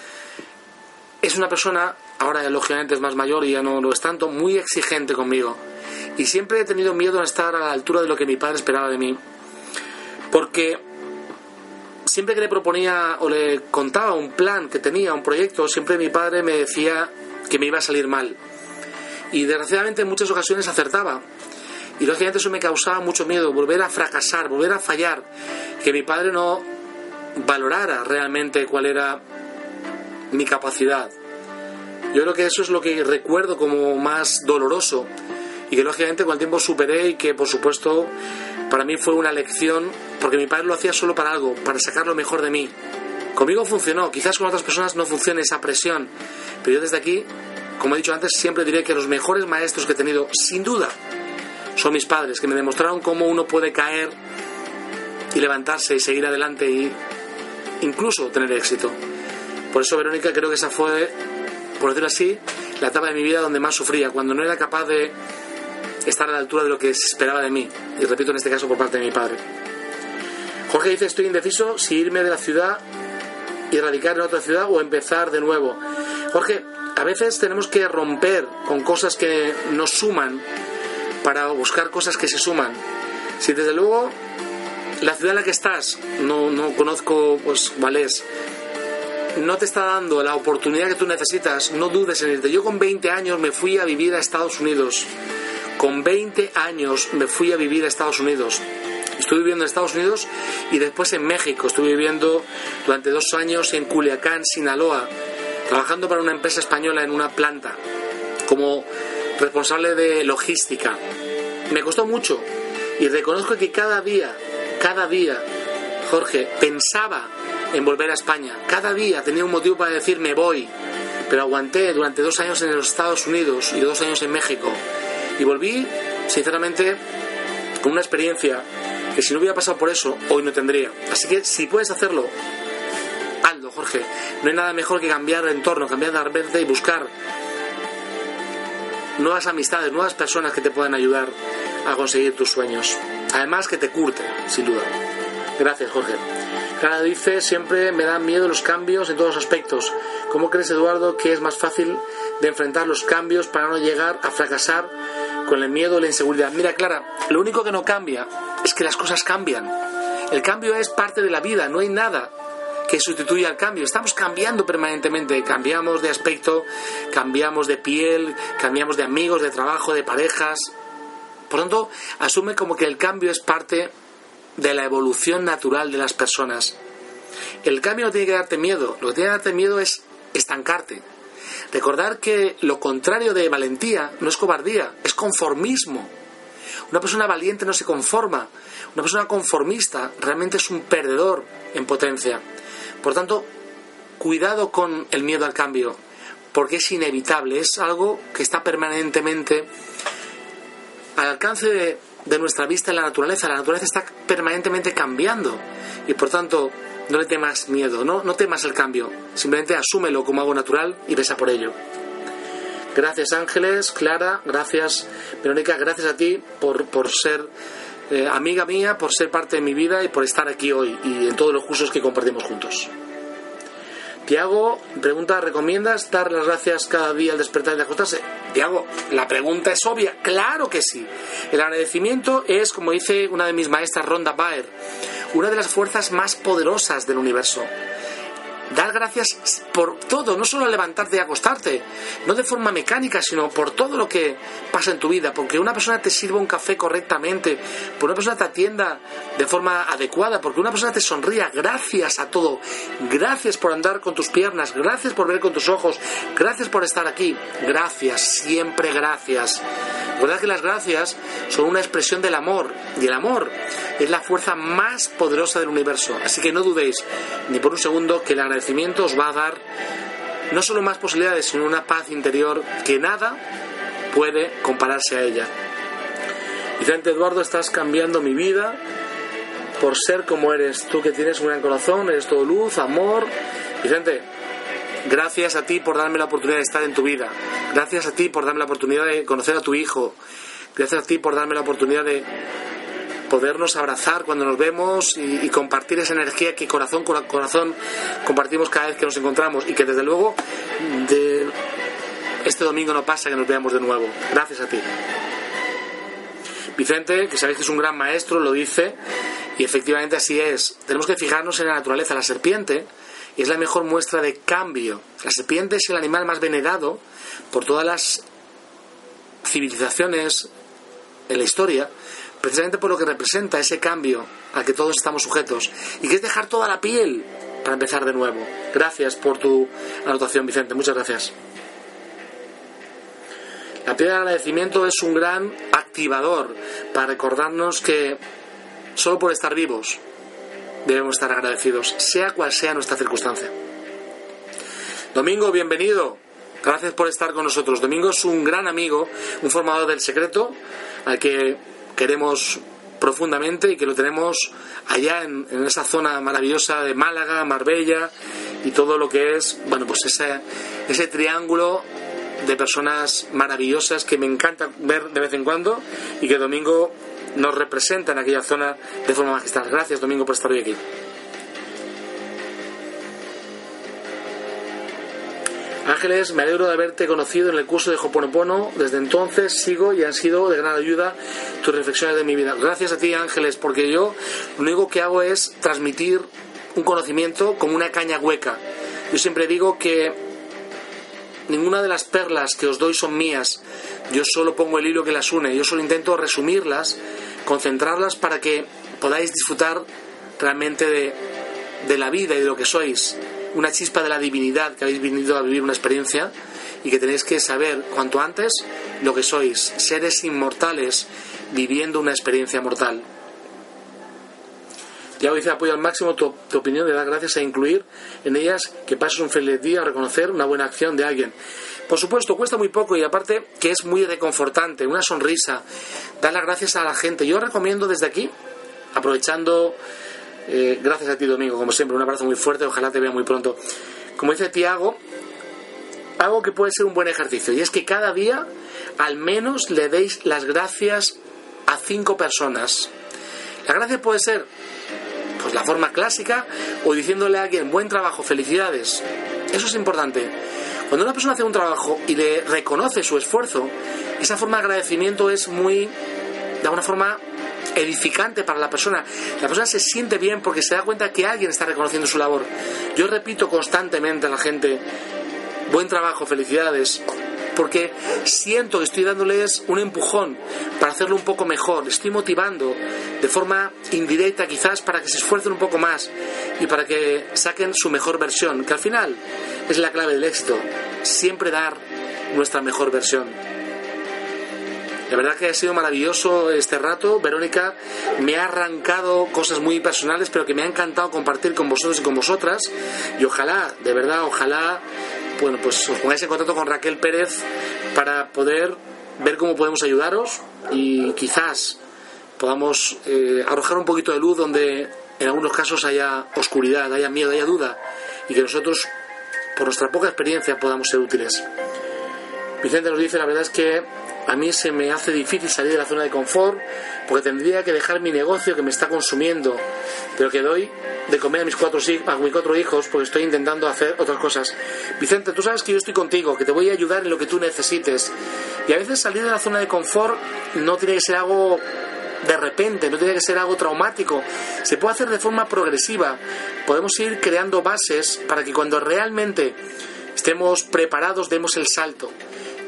es una persona ahora lógicamente es más mayor y ya no lo es tanto, muy exigente conmigo. Y siempre he tenido miedo a estar a la altura de lo que mi padre esperaba de mí. Porque siempre que le proponía o le contaba un plan que tenía, un proyecto, siempre mi padre me decía que me iba a salir mal. Y desgraciadamente en muchas ocasiones acertaba. Y lógicamente eso me causaba mucho miedo, volver a fracasar, volver a fallar, que mi padre no valorara realmente cuál era mi capacidad. Yo creo que eso es lo que recuerdo como más doloroso y que lógicamente con el tiempo superé y que por supuesto para mí fue una lección porque mi padre lo hacía solo para algo, para sacar lo mejor de mí. Conmigo funcionó, quizás con otras personas no funcione esa presión, pero yo desde aquí, como he dicho antes, siempre diré que los mejores maestros que he tenido, sin duda, son mis padres, que me demostraron cómo uno puede caer y levantarse y seguir adelante y incluso tener éxito. Por eso, Verónica, creo que esa fue por decirlo así, la etapa de mi vida donde más sufría, cuando no era capaz de estar a la altura de lo que se esperaba de mí. Y repito, en este caso por parte de mi padre. Jorge dice, estoy indeciso si irme de la ciudad y radicar en otra ciudad o empezar de nuevo. Jorge, a veces tenemos que romper con cosas que nos suman para buscar cosas que se suman. Si desde luego la ciudad en la que estás, no, no conozco pues Valés, no te está dando la oportunidad que tú necesitas, no dudes en irte. Yo con 20 años me fui a vivir a Estados Unidos. Con 20 años me fui a vivir a Estados Unidos. Estuve viviendo en Estados Unidos y después en México. Estuve viviendo durante dos años en Culiacán, Sinaloa, trabajando para una empresa española en una planta como responsable de logística. Me costó mucho y reconozco que cada día cada día, Jorge, pensaba en volver a España. Cada día tenía un motivo para decir me voy. Pero aguanté durante dos años en los Estados Unidos y dos años en México. Y volví, sinceramente, con una experiencia que si no hubiera pasado por eso, hoy no tendría. Así que si puedes hacerlo, Jorge. No hay nada mejor que cambiar de entorno, cambiar de ambiente y buscar nuevas amistades, nuevas personas que te puedan ayudar a conseguir tus sueños. Además que te curte, sin duda. Gracias, Jorge. Cada dice, siempre me dan miedo los cambios en todos los aspectos. ¿Cómo crees, Eduardo, que es más fácil de enfrentar los cambios para no llegar a fracasar con el miedo y la inseguridad? Mira, Clara, lo único que no cambia es que las cosas cambian. El cambio es parte de la vida, no hay nada que sustituya al cambio. Estamos cambiando permanentemente, cambiamos de aspecto, cambiamos de piel, cambiamos de amigos, de trabajo, de parejas. Por lo tanto, asume como que el cambio es parte de la evolución natural de las personas. El cambio no tiene que darte miedo, lo que tiene que darte miedo es estancarte. Recordar que lo contrario de valentía no es cobardía, es conformismo. Una persona valiente no se conforma, una persona conformista realmente es un perdedor en potencia. Por tanto, cuidado con el miedo al cambio, porque es inevitable, es algo que está permanentemente al alcance de, nuestra vista en la naturaleza. La naturaleza está permanentemente cambiando y por tanto no le temas miedo, no, no temas el cambio, simplemente asúmelo como algo natural y besa por ello. Gracias Ángeles, Clara, gracias Verónica, gracias a ti por, por ser amiga mía, por ser parte de mi vida y por estar aquí hoy y en todos los cursos que compartimos juntos. Tiago pregunta, ¿recomiendas dar las gracias cada día al despertar y acostarse? Tiago, la pregunta es obvia, claro que sí. El agradecimiento es, como dice una de mis maestras, Ronda Baer, una de las fuerzas más poderosas del universo dar gracias por todo, no solo levantarte y acostarte, no de forma mecánica, sino por todo lo que pasa en tu vida, porque una persona te sirva un café correctamente, porque una persona te atienda de forma adecuada, porque una persona te sonría, gracias a todo, gracias por andar con tus piernas, gracias por ver con tus ojos, gracias por estar aquí, gracias, siempre gracias. Recuerda que las gracias son una expresión del amor, y el amor es la fuerza más poderosa del universo, así que no dudéis ni por un segundo que la agradecimiento os va a dar no solo más posibilidades, sino una paz interior que nada puede compararse a ella. Vicente Eduardo, estás cambiando mi vida por ser como eres. Tú que tienes un gran corazón, eres todo luz, amor. Vicente, gracias a ti por darme la oportunidad de estar en tu vida. Gracias a ti por darme la oportunidad de conocer a tu hijo. Gracias a ti por darme la oportunidad de podernos abrazar cuando nos vemos y, compartir esa energía que corazón con corazón compartimos cada vez que nos encontramos y que desde luego de este domingo no pasa que nos veamos de nuevo. Gracias a ti. Vicente, que sabéis que es un gran maestro, lo dice, y efectivamente así es. Tenemos que fijarnos en la naturaleza. La serpiente es la mejor muestra de cambio. La serpiente es el animal más venerado por todas las civilizaciones en la historia, precisamente por lo que representa ese cambio al que todos estamos sujetos, y que es dejar toda la piel para empezar de nuevo. Gracias por tu anotación, Vicente, muchas gracias. La piedra del agradecimiento es un gran activador para recordarnos que solo por estar vivos debemos estar agradecidos, sea cual sea nuestra circunstancia. Domingo, bienvenido. Gracias por estar con nosotros. Domingo es un gran amigo, un formador del secreto, al que queremos profundamente y que lo tenemos allá en, esa zona maravillosa de Málaga, Marbella y todo lo que es, bueno, pues ese, ese triángulo de personas maravillosas que me encanta ver de vez en cuando y que Domingo nos representa en aquella zona de forma magistral. Gracias Domingo por estar hoy aquí. Ángeles, me alegro de haberte conocido en el curso de Hoponopono. Desde entonces sigo y han sido de gran ayuda tus reflexiones de mi vida. Gracias a ti, Ángeles, porque yo lo único que hago es transmitir un conocimiento como una caña hueca. Yo siempre digo que ninguna de las perlas que os doy son mías. Yo solo pongo el hilo que las une. Yo solo intento resumirlas, concentrarlas para que podáis disfrutar realmente de, de la vida y de lo que sois una chispa de la divinidad que habéis venido a vivir una experiencia y que tenéis que saber cuanto antes lo que sois, seres inmortales viviendo una experiencia mortal. Tiago dice, apoyo al máximo tu, opinión de dar gracias e incluir en ellas que pases un feliz día a reconocer una buena acción de alguien. Por supuesto, cuesta muy poco y aparte que es muy reconfortante, una sonrisa, dar las gracias a la gente. Yo recomiendo desde aquí, aprovechando, eh, gracias a ti Domingo, como siempre, un abrazo muy fuerte, ojalá te vea muy pronto. Como dice Tiago, algo que puede ser un buen ejercicio y es que cada día al menos le deis las gracias a cinco personas. La gracia puede ser pues la forma clásica o diciéndole a alguien buen trabajo, felicidades. Eso es importante. Cuando una persona hace un trabajo y le reconoce su esfuerzo, esa forma de agradecimiento es muy, de alguna forma, edificante para la persona. La persona se siente bien porque se da cuenta que alguien está reconociendo su labor. Yo repito constantemente a la gente, buen trabajo, felicidades, porque siento que estoy dándoles un empujón para hacerlo un poco mejor, estoy motivando de forma indirecta quizás para que se esfuercen un poco más y para que saquen su mejor versión, que al final es la clave del éxito, siempre dar nuestra mejor versión. La verdad que ha sido maravilloso este rato. Verónica me ha arrancado cosas muy personales, pero que me ha encantado compartir con vosotros y con vosotras. Y ojalá, de verdad, ojalá bueno, pues os pongáis en contacto con Raquel Pérez para poder ver cómo podemos ayudaros y quizás podamos eh, arrojar un poquito de luz donde en algunos casos haya oscuridad, haya miedo, haya duda y que nosotros, por nuestra poca experiencia, podamos ser útiles. Vicente nos dice, la verdad es que a mí se me hace difícil salir de la zona de confort porque tendría que dejar mi negocio que me está consumiendo, pero que doy de comer a mis cuatro, a mis cuatro hijos porque estoy intentando hacer otras cosas. Vicente, tú sabes que yo estoy contigo, que te voy a ayudar en lo que tú necesites. Y a veces salir de la zona de confort no tiene que ser algo de repente, no tiene que ser algo traumático. Se puede hacer de forma progresiva. Podemos ir creando bases para que cuando realmente estemos preparados demos el salto.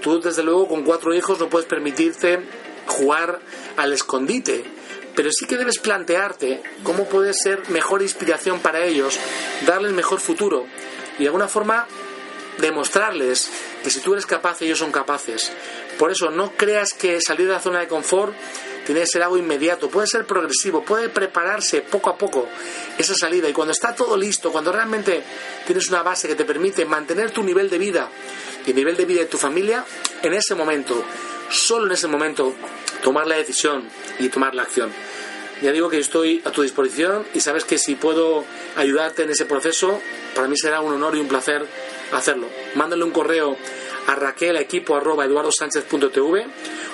Tú, desde luego, con cuatro hijos no puedes permitirte jugar al escondite. Pero sí que debes plantearte cómo puede ser mejor inspiración para ellos, darles mejor futuro y de alguna forma demostrarles que si tú eres capaz, ellos son capaces. Por eso no creas que salir de la zona de confort tiene que ser algo inmediato, puede ser progresivo, puede prepararse poco a poco esa salida. Y cuando está todo listo, cuando realmente tienes una base que te permite mantener tu nivel de vida y el nivel de vida de tu familia, en ese momento, solo en ese momento, tomar la decisión y tomar la acción. Ya digo que estoy a tu disposición y sabes que si puedo ayudarte en ese proceso, para mí será un honor y un placer hacerlo. Mándale un correo a Raquel, equipo arroba eduardosánchez.tv,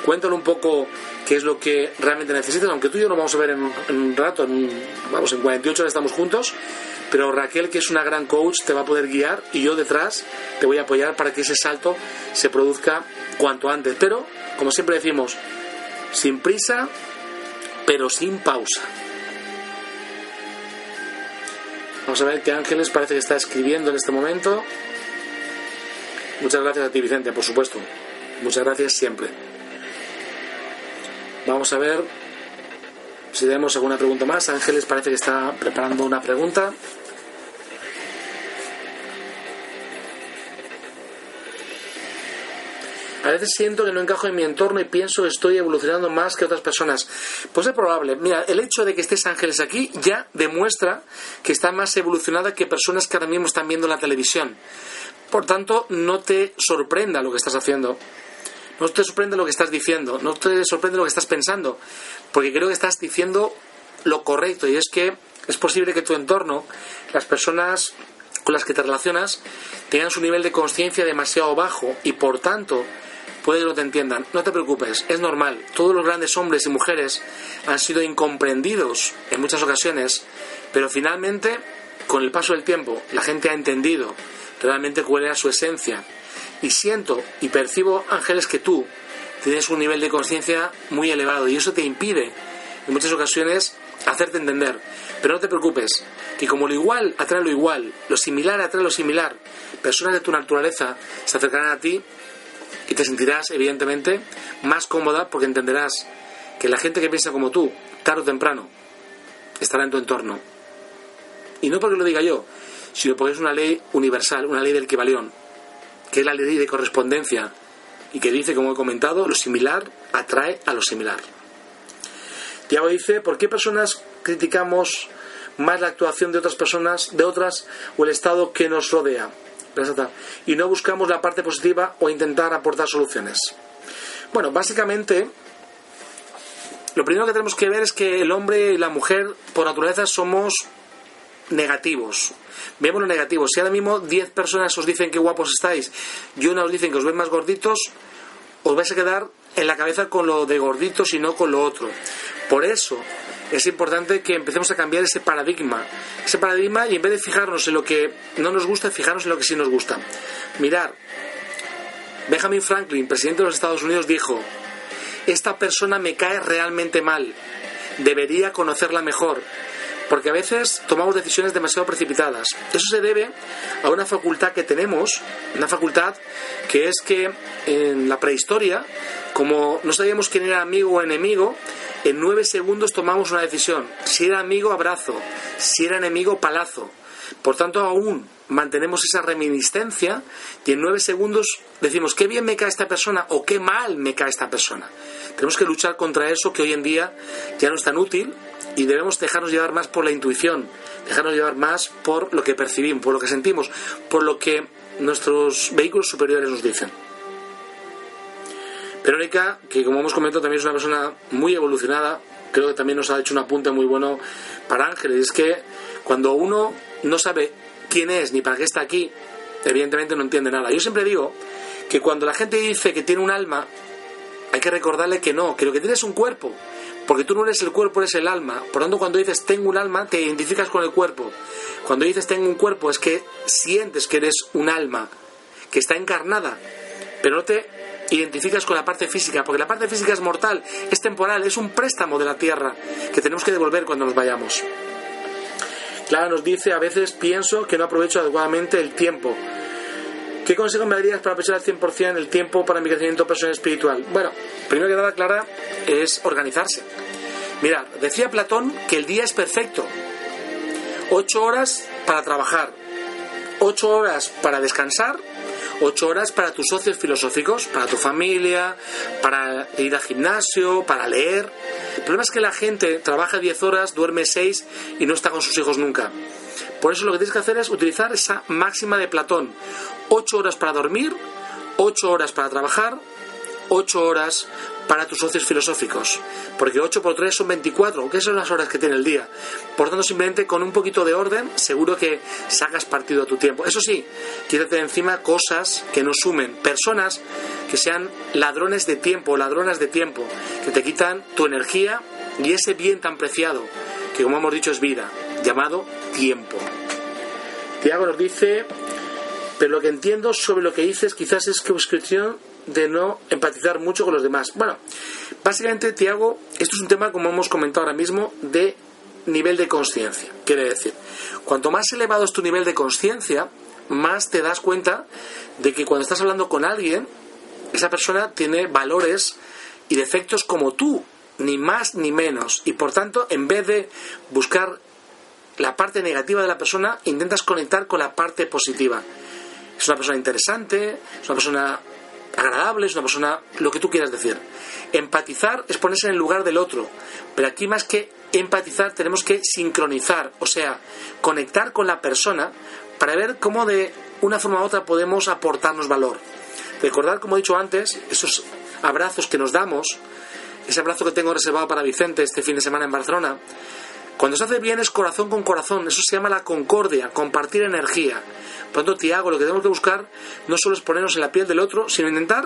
cuéntale un poco qué es lo que realmente necesitas, aunque tú y yo lo vamos a ver en un, rato, vamos, en 48 horas estamos juntos, pero Raquel, que es una gran coach, te va a poder guiar y yo detrás te voy a apoyar para que ese salto se produzca cuanto antes. Pero, como siempre decimos, sin prisa, pero sin pausa. Vamos a ver qué Ángeles parece que está escribiendo en este momento. Muchas gracias a ti, Vicente, por supuesto. Muchas gracias siempre. Vamos a ver si tenemos alguna pregunta más. Ángeles parece que está preparando una pregunta. A veces siento que no encajo en mi entorno y pienso que estoy evolucionando más que otras personas. Pues es probable. Mira, el hecho de que estés Ángeles aquí ya demuestra que está más evolucionada que personas que ahora mismo están viendo la televisión. Por tanto, no te sorprenda lo que estás haciendo. No te sorprende lo que estás diciendo. No te sorprende lo que estás pensando. Porque creo que estás diciendo lo correcto. Y es que es posible que tu entorno, las personas con las que te relacionas, tengan su nivel de conciencia demasiado bajo y por tanto puede que no te entiendan. No te preocupes, es normal. Todos los grandes hombres y mujeres han sido incomprendidos en muchas ocasiones, pero finalmente, con el paso del tiempo, la gente ha entendido realmente cuál era su esencia. Y siento y percibo, Ángeles, que tú tienes un nivel de conciencia muy elevado y eso te impide, en muchas ocasiones, hacerte entender. Pero no te preocupes, que como lo igual atrae lo igual, lo similar atrae lo similar, personas de tu naturaleza se acercarán a ti y te sentirás, evidentemente, más cómoda porque entenderás que la gente que piensa como tú, tarde o temprano, estará en tu entorno. Y no porque lo diga yo, sino porque es una ley universal, una ley del equivalión, que es la ley de correspondencia y que dice, como he comentado, lo similar atrae a lo similar. Tiago dice, ¿por qué personas criticamos más la actuación de otras personas, de otras o el estado que nos rodea. Y no buscamos la parte positiva o intentar aportar soluciones. Bueno, básicamente, lo primero que tenemos que ver es que el hombre y la mujer, por naturaleza, somos negativos. Vemos lo negativo. Si ahora mismo 10 personas os dicen que guapos estáis y una os dicen que os ven más gorditos, os vais a quedar en la cabeza con lo de gorditos y no con lo otro. Por eso es importante que empecemos a cambiar ese paradigma. Ese paradigma y en vez de fijarnos en lo que no nos gusta, fijarnos en lo que sí nos gusta. Mirar, Benjamin Franklin, presidente de los Estados Unidos, dijo, esta persona me cae realmente mal, debería conocerla mejor, porque a veces tomamos decisiones demasiado precipitadas. Eso se debe a una facultad que tenemos, una facultad que es que en la prehistoria, como no sabíamos quién era amigo o enemigo, en nueve segundos tomamos una decisión. Si era amigo, abrazo. Si era enemigo, palazo. Por tanto, aún mantenemos esa reminiscencia y en nueve segundos decimos qué bien me cae esta persona o qué mal me cae esta persona. Tenemos que luchar contra eso que hoy en día ya no es tan útil y debemos dejarnos llevar más por la intuición, dejarnos llevar más por lo que percibimos, por lo que sentimos, por lo que nuestros vehículos superiores nos dicen. Verónica, que como hemos comentado también es una persona muy evolucionada, creo que también nos ha hecho un apunte muy bueno para Ángeles, es que cuando uno no sabe quién es ni para qué está aquí, evidentemente no entiende nada. Yo siempre digo que cuando la gente dice que tiene un alma, hay que recordarle que no, que lo que tiene es un cuerpo, porque tú no eres el cuerpo, eres el alma. Por lo tanto, cuando dices tengo un alma, te identificas con el cuerpo. Cuando dices tengo un cuerpo, es que sientes que eres un alma, que está encarnada, pero no te identificas con la parte física, porque la parte física es mortal, es temporal, es un préstamo de la tierra que tenemos que devolver cuando nos vayamos. Clara nos dice, a veces pienso que no aprovecho adecuadamente el tiempo. ¿Qué consejo me darías para aprovechar al 100% el tiempo para mi crecimiento personal y espiritual? Bueno, primero que nada, Clara, es organizarse. Mira, decía Platón que el día es perfecto. Ocho horas para trabajar, ocho horas para descansar, ocho horas para tus socios filosóficos, para tu familia, para ir al gimnasio, para leer. El problema es que la gente trabaja diez horas, duerme seis y no está con sus hijos nunca. Por eso lo que tienes que hacer es utilizar esa máxima de Platón. Ocho horas para dormir, ocho horas para trabajar, ocho horas para tus socios filosóficos. Porque 8 por 3 son 24, que son las horas que tiene el día. Por tanto, simplemente con un poquito de orden, seguro que sacas partido a tu tiempo. Eso sí, quítate de encima cosas que no sumen. Personas que sean ladrones de tiempo, ladronas de tiempo, que te quitan tu energía y ese bien tan preciado, que como hemos dicho es vida, llamado tiempo. Tiago nos dice, pero lo que entiendo sobre lo que dices quizás es que inscripción de no empatizar mucho con los demás. Bueno, básicamente, Tiago, esto es un tema, como hemos comentado ahora mismo, de nivel de conciencia. Quiere decir, cuanto más elevado es tu nivel de conciencia, más te das cuenta de que cuando estás hablando con alguien, esa persona tiene valores y defectos como tú, ni más ni menos. Y por tanto, en vez de buscar la parte negativa de la persona, intentas conectar con la parte positiva. Es una persona interesante, es una persona agradable, es una persona, lo que tú quieras decir. Empatizar es ponerse en el lugar del otro, pero aquí más que empatizar tenemos que sincronizar, o sea, conectar con la persona para ver cómo de una forma u otra podemos aportarnos valor. Recordar, como he dicho antes, esos abrazos que nos damos, ese abrazo que tengo reservado para Vicente este fin de semana en Barcelona, cuando se hace bien es corazón con corazón, eso se llama la concordia, compartir energía. Por tanto, Tiago, lo que tenemos que buscar no solo es ponernos en la piel del otro, sino intentar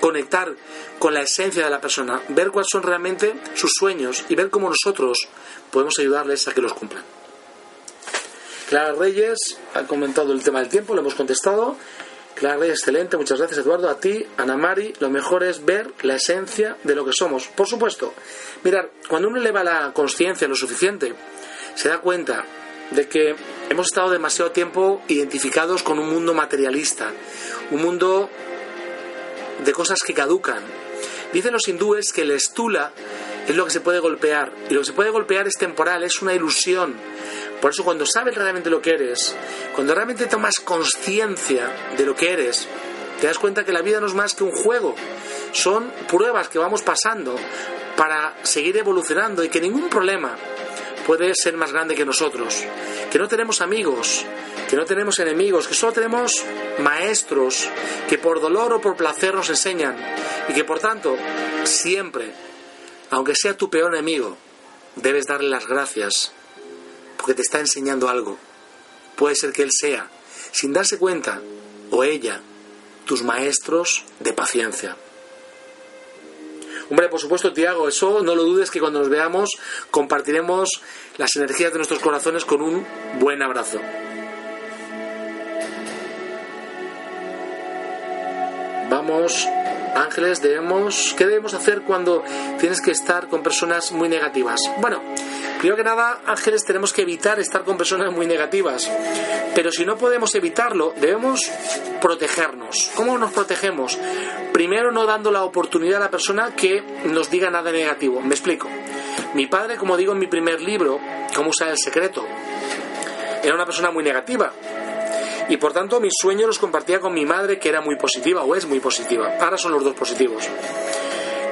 conectar con la esencia de la persona, ver cuáles son realmente sus sueños y ver cómo nosotros podemos ayudarles a que los cumplan. Clara Reyes ha comentado el tema del tiempo, lo hemos contestado. Reyes, excelente, muchas gracias Eduardo. A ti, Ana Mari, lo mejor es ver la esencia de lo que somos. Por supuesto, mirar, cuando uno eleva la conciencia lo suficiente, se da cuenta de que hemos estado demasiado tiempo identificados con un mundo materialista, un mundo de cosas que caducan. Dicen los hindúes que el estula es lo que se puede golpear y lo que se puede golpear es temporal, es una ilusión. Por eso cuando sabes realmente lo que eres, cuando realmente tomas conciencia de lo que eres, te das cuenta que la vida no es más que un juego. Son pruebas que vamos pasando para seguir evolucionando y que ningún problema puede ser más grande que nosotros, que no tenemos amigos, que no tenemos enemigos, que solo tenemos maestros que por dolor o por placer nos enseñan y que por tanto siempre, aunque sea tu peor enemigo, debes darle las gracias porque te está enseñando algo. Puede ser que él sea, sin darse cuenta, o ella, tus maestros de paciencia. Hombre, por supuesto, Tiago, eso no lo dudes que cuando nos veamos compartiremos las energías de nuestros corazones con un buen abrazo. Vamos, ángeles, debemos, ¿qué debemos hacer cuando tienes que estar con personas muy negativas? Bueno, primero que nada, ángeles, tenemos que evitar estar con personas muy negativas. Pero si no podemos evitarlo, debemos protegernos. ¿Cómo nos protegemos? Primero no dando la oportunidad a la persona que nos diga nada negativo. Me explico. Mi padre, como digo en mi primer libro, Cómo usar el secreto, era una persona muy negativa. Y por tanto mis sueños los compartía con mi madre, que era muy positiva o es muy positiva. Ahora son los dos positivos.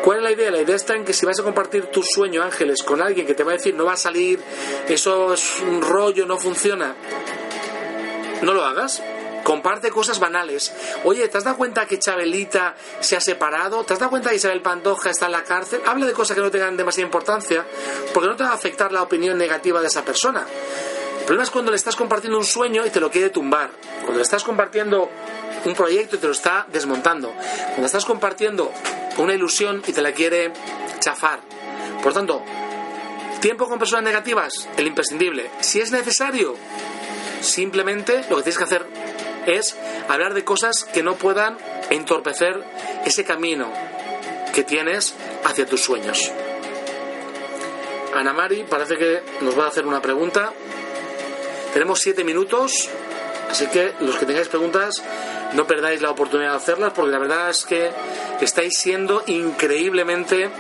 ¿Cuál es la idea? La idea está en que si vas a compartir tu sueño, Ángeles, con alguien que te va a decir no va a salir, eso es un rollo, no funciona, no lo hagas. Comparte cosas banales. Oye, ¿te has dado cuenta que Chabelita se ha separado? ¿Te has dado cuenta que Isabel Pantoja está en la cárcel? Habla de cosas que no tengan demasiada importancia, porque no te va a afectar la opinión negativa de esa persona. El problema es cuando le estás compartiendo un sueño y te lo quiere tumbar. Cuando le estás compartiendo un proyecto y te lo está desmontando. Cuando estás compartiendo una ilusión y te la quiere chafar. Por tanto, tiempo con personas negativas, el imprescindible. Si es necesario, simplemente lo que tienes que hacer es hablar de cosas que no puedan entorpecer ese camino que tienes hacia tus sueños. Ana Mari parece que nos va a hacer una pregunta. Tenemos siete minutos, así que los que tengáis preguntas no perdáis la oportunidad de hacerlas porque la verdad es que estáis siendo increíblemente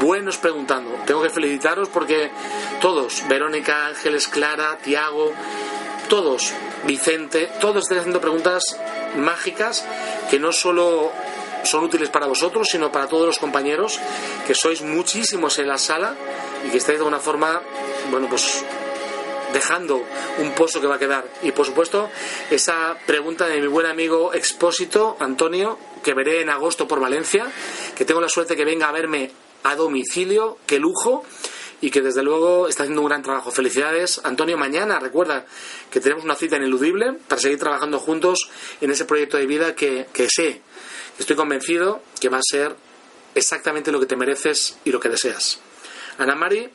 buenos preguntando. Tengo que felicitaros porque todos, Verónica, Ángeles, Clara, Tiago, todos, Vicente, todos estáis haciendo preguntas mágicas que no solo son útiles para vosotros, sino para todos los compañeros, que sois muchísimos en la sala y que estáis de alguna forma, bueno, pues dejando un pozo que va a quedar. Y por supuesto, esa pregunta de mi buen amigo expósito, Antonio, que veré en agosto por Valencia, que tengo la suerte que venga a verme a domicilio, qué lujo y que desde luego está haciendo un gran trabajo. Felicidades, Antonio. Mañana recuerda que tenemos una cita ineludible para seguir trabajando juntos en ese proyecto de vida que, que sé, estoy convencido que va a ser exactamente lo que te mereces y lo que deseas. Ana Mari,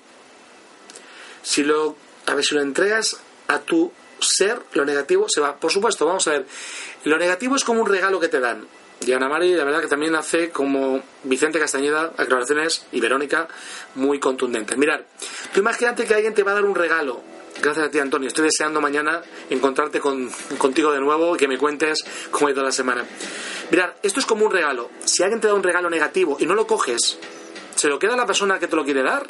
si lo, a ver, si lo entregas a tu ser, lo negativo se va. Por supuesto, vamos a ver. Lo negativo es como un regalo que te dan. Y Ana Mari, la verdad que también hace como Vicente Castañeda, aclaraciones y Verónica muy contundentes. Mirad, tú imagínate que alguien te va a dar un regalo. Gracias a ti, Antonio. Estoy deseando mañana encontrarte con, contigo de nuevo y que me cuentes cómo ha ido la semana. Mirad, esto es como un regalo. Si alguien te da un regalo negativo y no lo coges, se lo queda la persona que te lo quiere dar.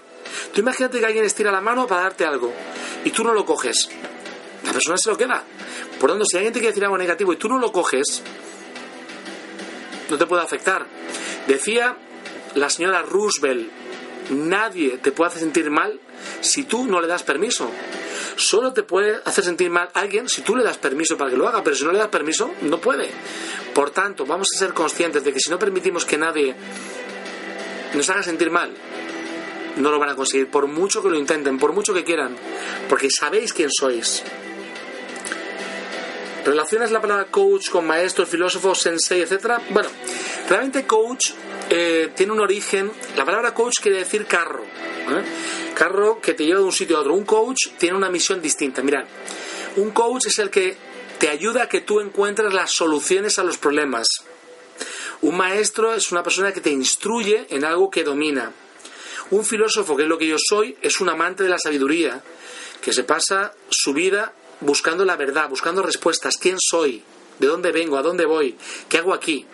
Tú imagínate que alguien estira la mano para darte algo y tú no lo coges. La persona se lo queda. Por tanto, si alguien te quiere decir algo negativo y tú no lo coges, no te puede afectar. Decía la señora Roosevelt, nadie te puede hacer sentir mal si tú no le das permiso. Solo te puede hacer sentir mal alguien si tú le das permiso para que lo haga, pero si no le das permiso, no puede. Por tanto, vamos a ser conscientes de que si no permitimos que nadie nos haga sentir mal, no lo van a conseguir, por mucho que lo intenten, por mucho que quieran, porque sabéis quién sois. ¿Relacionas la palabra coach con maestro, filósofo, sensei, etcétera? Bueno, realmente coach eh, tiene un origen. La palabra coach quiere decir carro. ¿eh? Carro que te lleva de un sitio a otro. Un coach tiene una misión distinta. Mirad, un coach es el que te ayuda a que tú encuentres las soluciones a los problemas. Un maestro es una persona que te instruye en algo que domina. Un filósofo, que es lo que yo soy, es un amante de la sabiduría, que se pasa su vida buscando la verdad, buscando respuestas. ¿Quién soy? ¿De dónde vengo? ¿A dónde voy? ¿Qué hago aquí?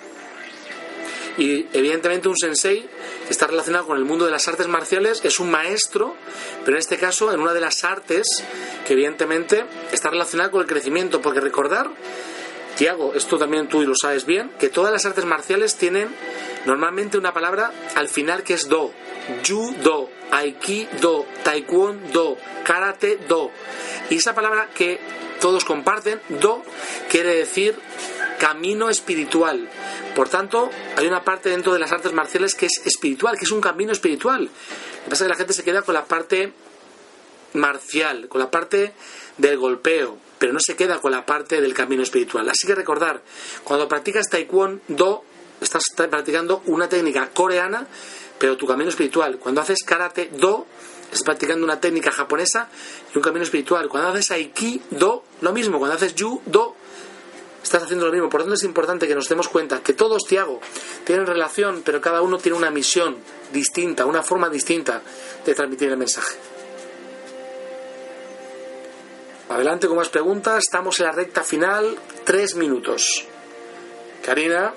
Y evidentemente un sensei que está relacionado con el mundo de las artes marciales es un maestro, pero en este caso en una de las artes que evidentemente está relacionada con el crecimiento, porque recordar, Tiago, esto también tú lo sabes bien, que todas las artes marciales tienen normalmente una palabra al final que es do, judo, aikido, taekwondo, karate do. Y esa palabra que todos comparten, do, quiere decir camino espiritual. Por tanto, hay una parte dentro de las artes marciales que es espiritual, que es un camino espiritual. Lo que pasa es que la gente se queda con la parte marcial, con la parte del golpeo, pero no se queda con la parte del camino espiritual. Así que recordar, cuando practicas taekwondo, estás practicando una técnica coreana, pero tu camino espiritual. Cuando haces karate do, estás practicando una técnica japonesa y un camino espiritual. Cuando haces aikido, lo mismo. Cuando haces judo, estás haciendo lo mismo. Por lo tanto, es importante que nos demos cuenta que todos, Tiago, tienen relación, pero cada uno tiene una misión distinta, una forma distinta de transmitir el mensaje. Adelante con más preguntas. Estamos en la recta final. Tres minutos. Karina.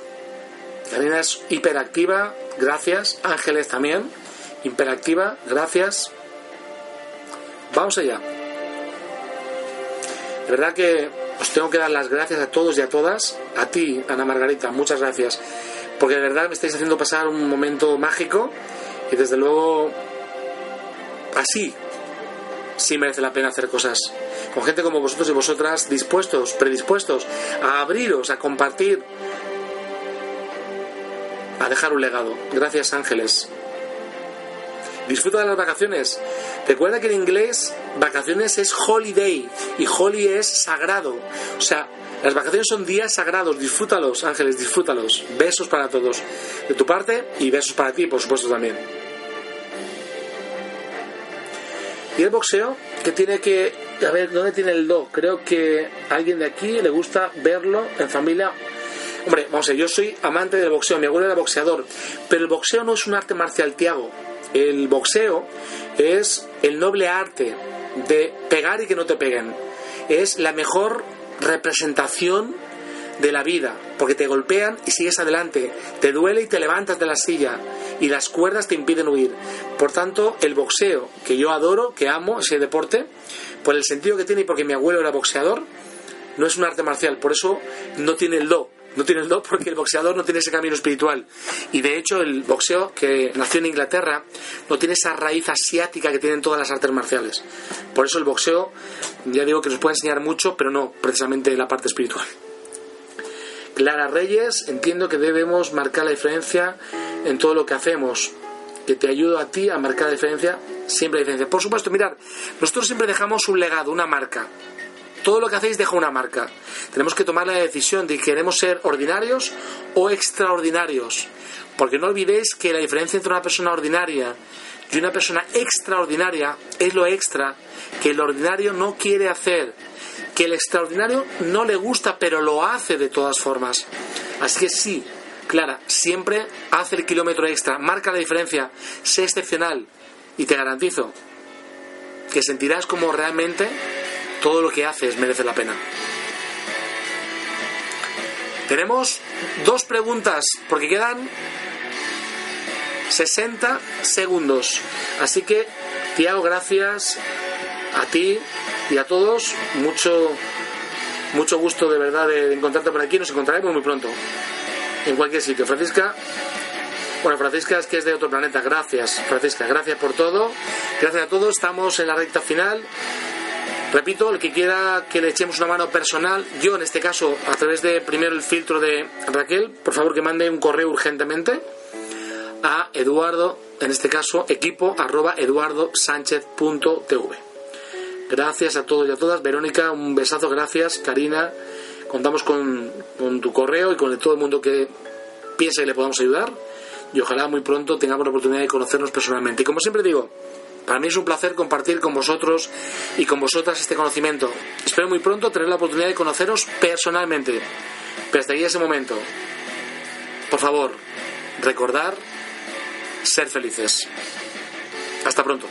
Karina es hiperactiva. Gracias. Ángeles también. Hiperactiva. Gracias. Vamos allá. De verdad que os tengo que dar las gracias a todos y a todas. A ti, Ana Margarita, muchas gracias. Porque de verdad me estáis haciendo pasar un momento mágico. Y desde luego, así, sí merece la pena hacer cosas con gente como vosotros y vosotras dispuestos, predispuestos a abriros, a compartir, a dejar un legado. Gracias ángeles. Disfruta de las vacaciones. Recuerda que en inglés vacaciones es holiday y holy es sagrado. O sea, las vacaciones son días sagrados. Disfrútalos, ángeles, disfrútalos. Besos para todos de tu parte y besos para ti, por supuesto, también. Y el boxeo, que tiene que... A ver, ¿dónde tiene el do? Creo que a alguien de aquí le gusta verlo en familia. Hombre, vamos a ver, yo soy amante del boxeo, mi abuelo era boxeador, pero el boxeo no es un arte marcial, Tiago. El boxeo es el noble arte de pegar y que no te peguen. Es la mejor representación de la vida, porque te golpean y sigues adelante, te duele y te levantas de la silla y las cuerdas te impiden huir. Por tanto, el boxeo, que yo adoro, que amo ese deporte, por el sentido que tiene y porque mi abuelo era boxeador, no es un arte marcial, por eso no tiene el do. No tiene el do porque el boxeador no tiene ese camino espiritual. Y de hecho el boxeo, que nació en Inglaterra, no tiene esa raíz asiática que tienen todas las artes marciales. Por eso el boxeo, ya digo que nos puede enseñar mucho, pero no precisamente la parte espiritual. Clara Reyes, entiendo que debemos marcar la diferencia en todo lo que hacemos. Que te ayudo a ti a marcar la diferencia, siempre la diferencia. Por supuesto, mirar, nosotros siempre dejamos un legado, una marca. Todo lo que hacéis deja una marca. Tenemos que tomar la decisión de que queremos ser ordinarios o extraordinarios. Porque no olvidéis que la diferencia entre una persona ordinaria y una persona extraordinaria es lo extra que el ordinario no quiere hacer que el extraordinario no le gusta, pero lo hace de todas formas. Así que sí, Clara, siempre hace el kilómetro extra, marca la diferencia, sé excepcional y te garantizo que sentirás como realmente todo lo que haces merece la pena. Tenemos dos preguntas, porque quedan 60 segundos. Así que, Tiago, gracias a ti y a todos. Mucho, mucho gusto de verdad de encontrarte por aquí. Nos encontraremos muy pronto. En cualquier sitio. Francisca. Bueno, Francisca es que es de otro planeta. Gracias, Francisca. Gracias por todo. Gracias a todos. Estamos en la recta final. Repito, el que quiera que le echemos una mano personal, yo en este caso, a través de primero el filtro de Raquel, por favor que mande un correo urgentemente a Eduardo, en este caso, equipo arroba eduardosánchez.tv. Gracias a todos y a todas. Verónica, un besazo, gracias. Karina, contamos con, tu correo y con todo el mundo que piensa que le podamos ayudar. Y ojalá muy pronto tengamos la oportunidad de conocernos personalmente. Y como siempre digo, para mí es un placer compartir con vosotros y con vosotras este conocimiento. Espero muy pronto tener la oportunidad de conoceros personalmente. Pero hasta ahí ese momento. Por favor, recordar ser felices. Hasta pronto.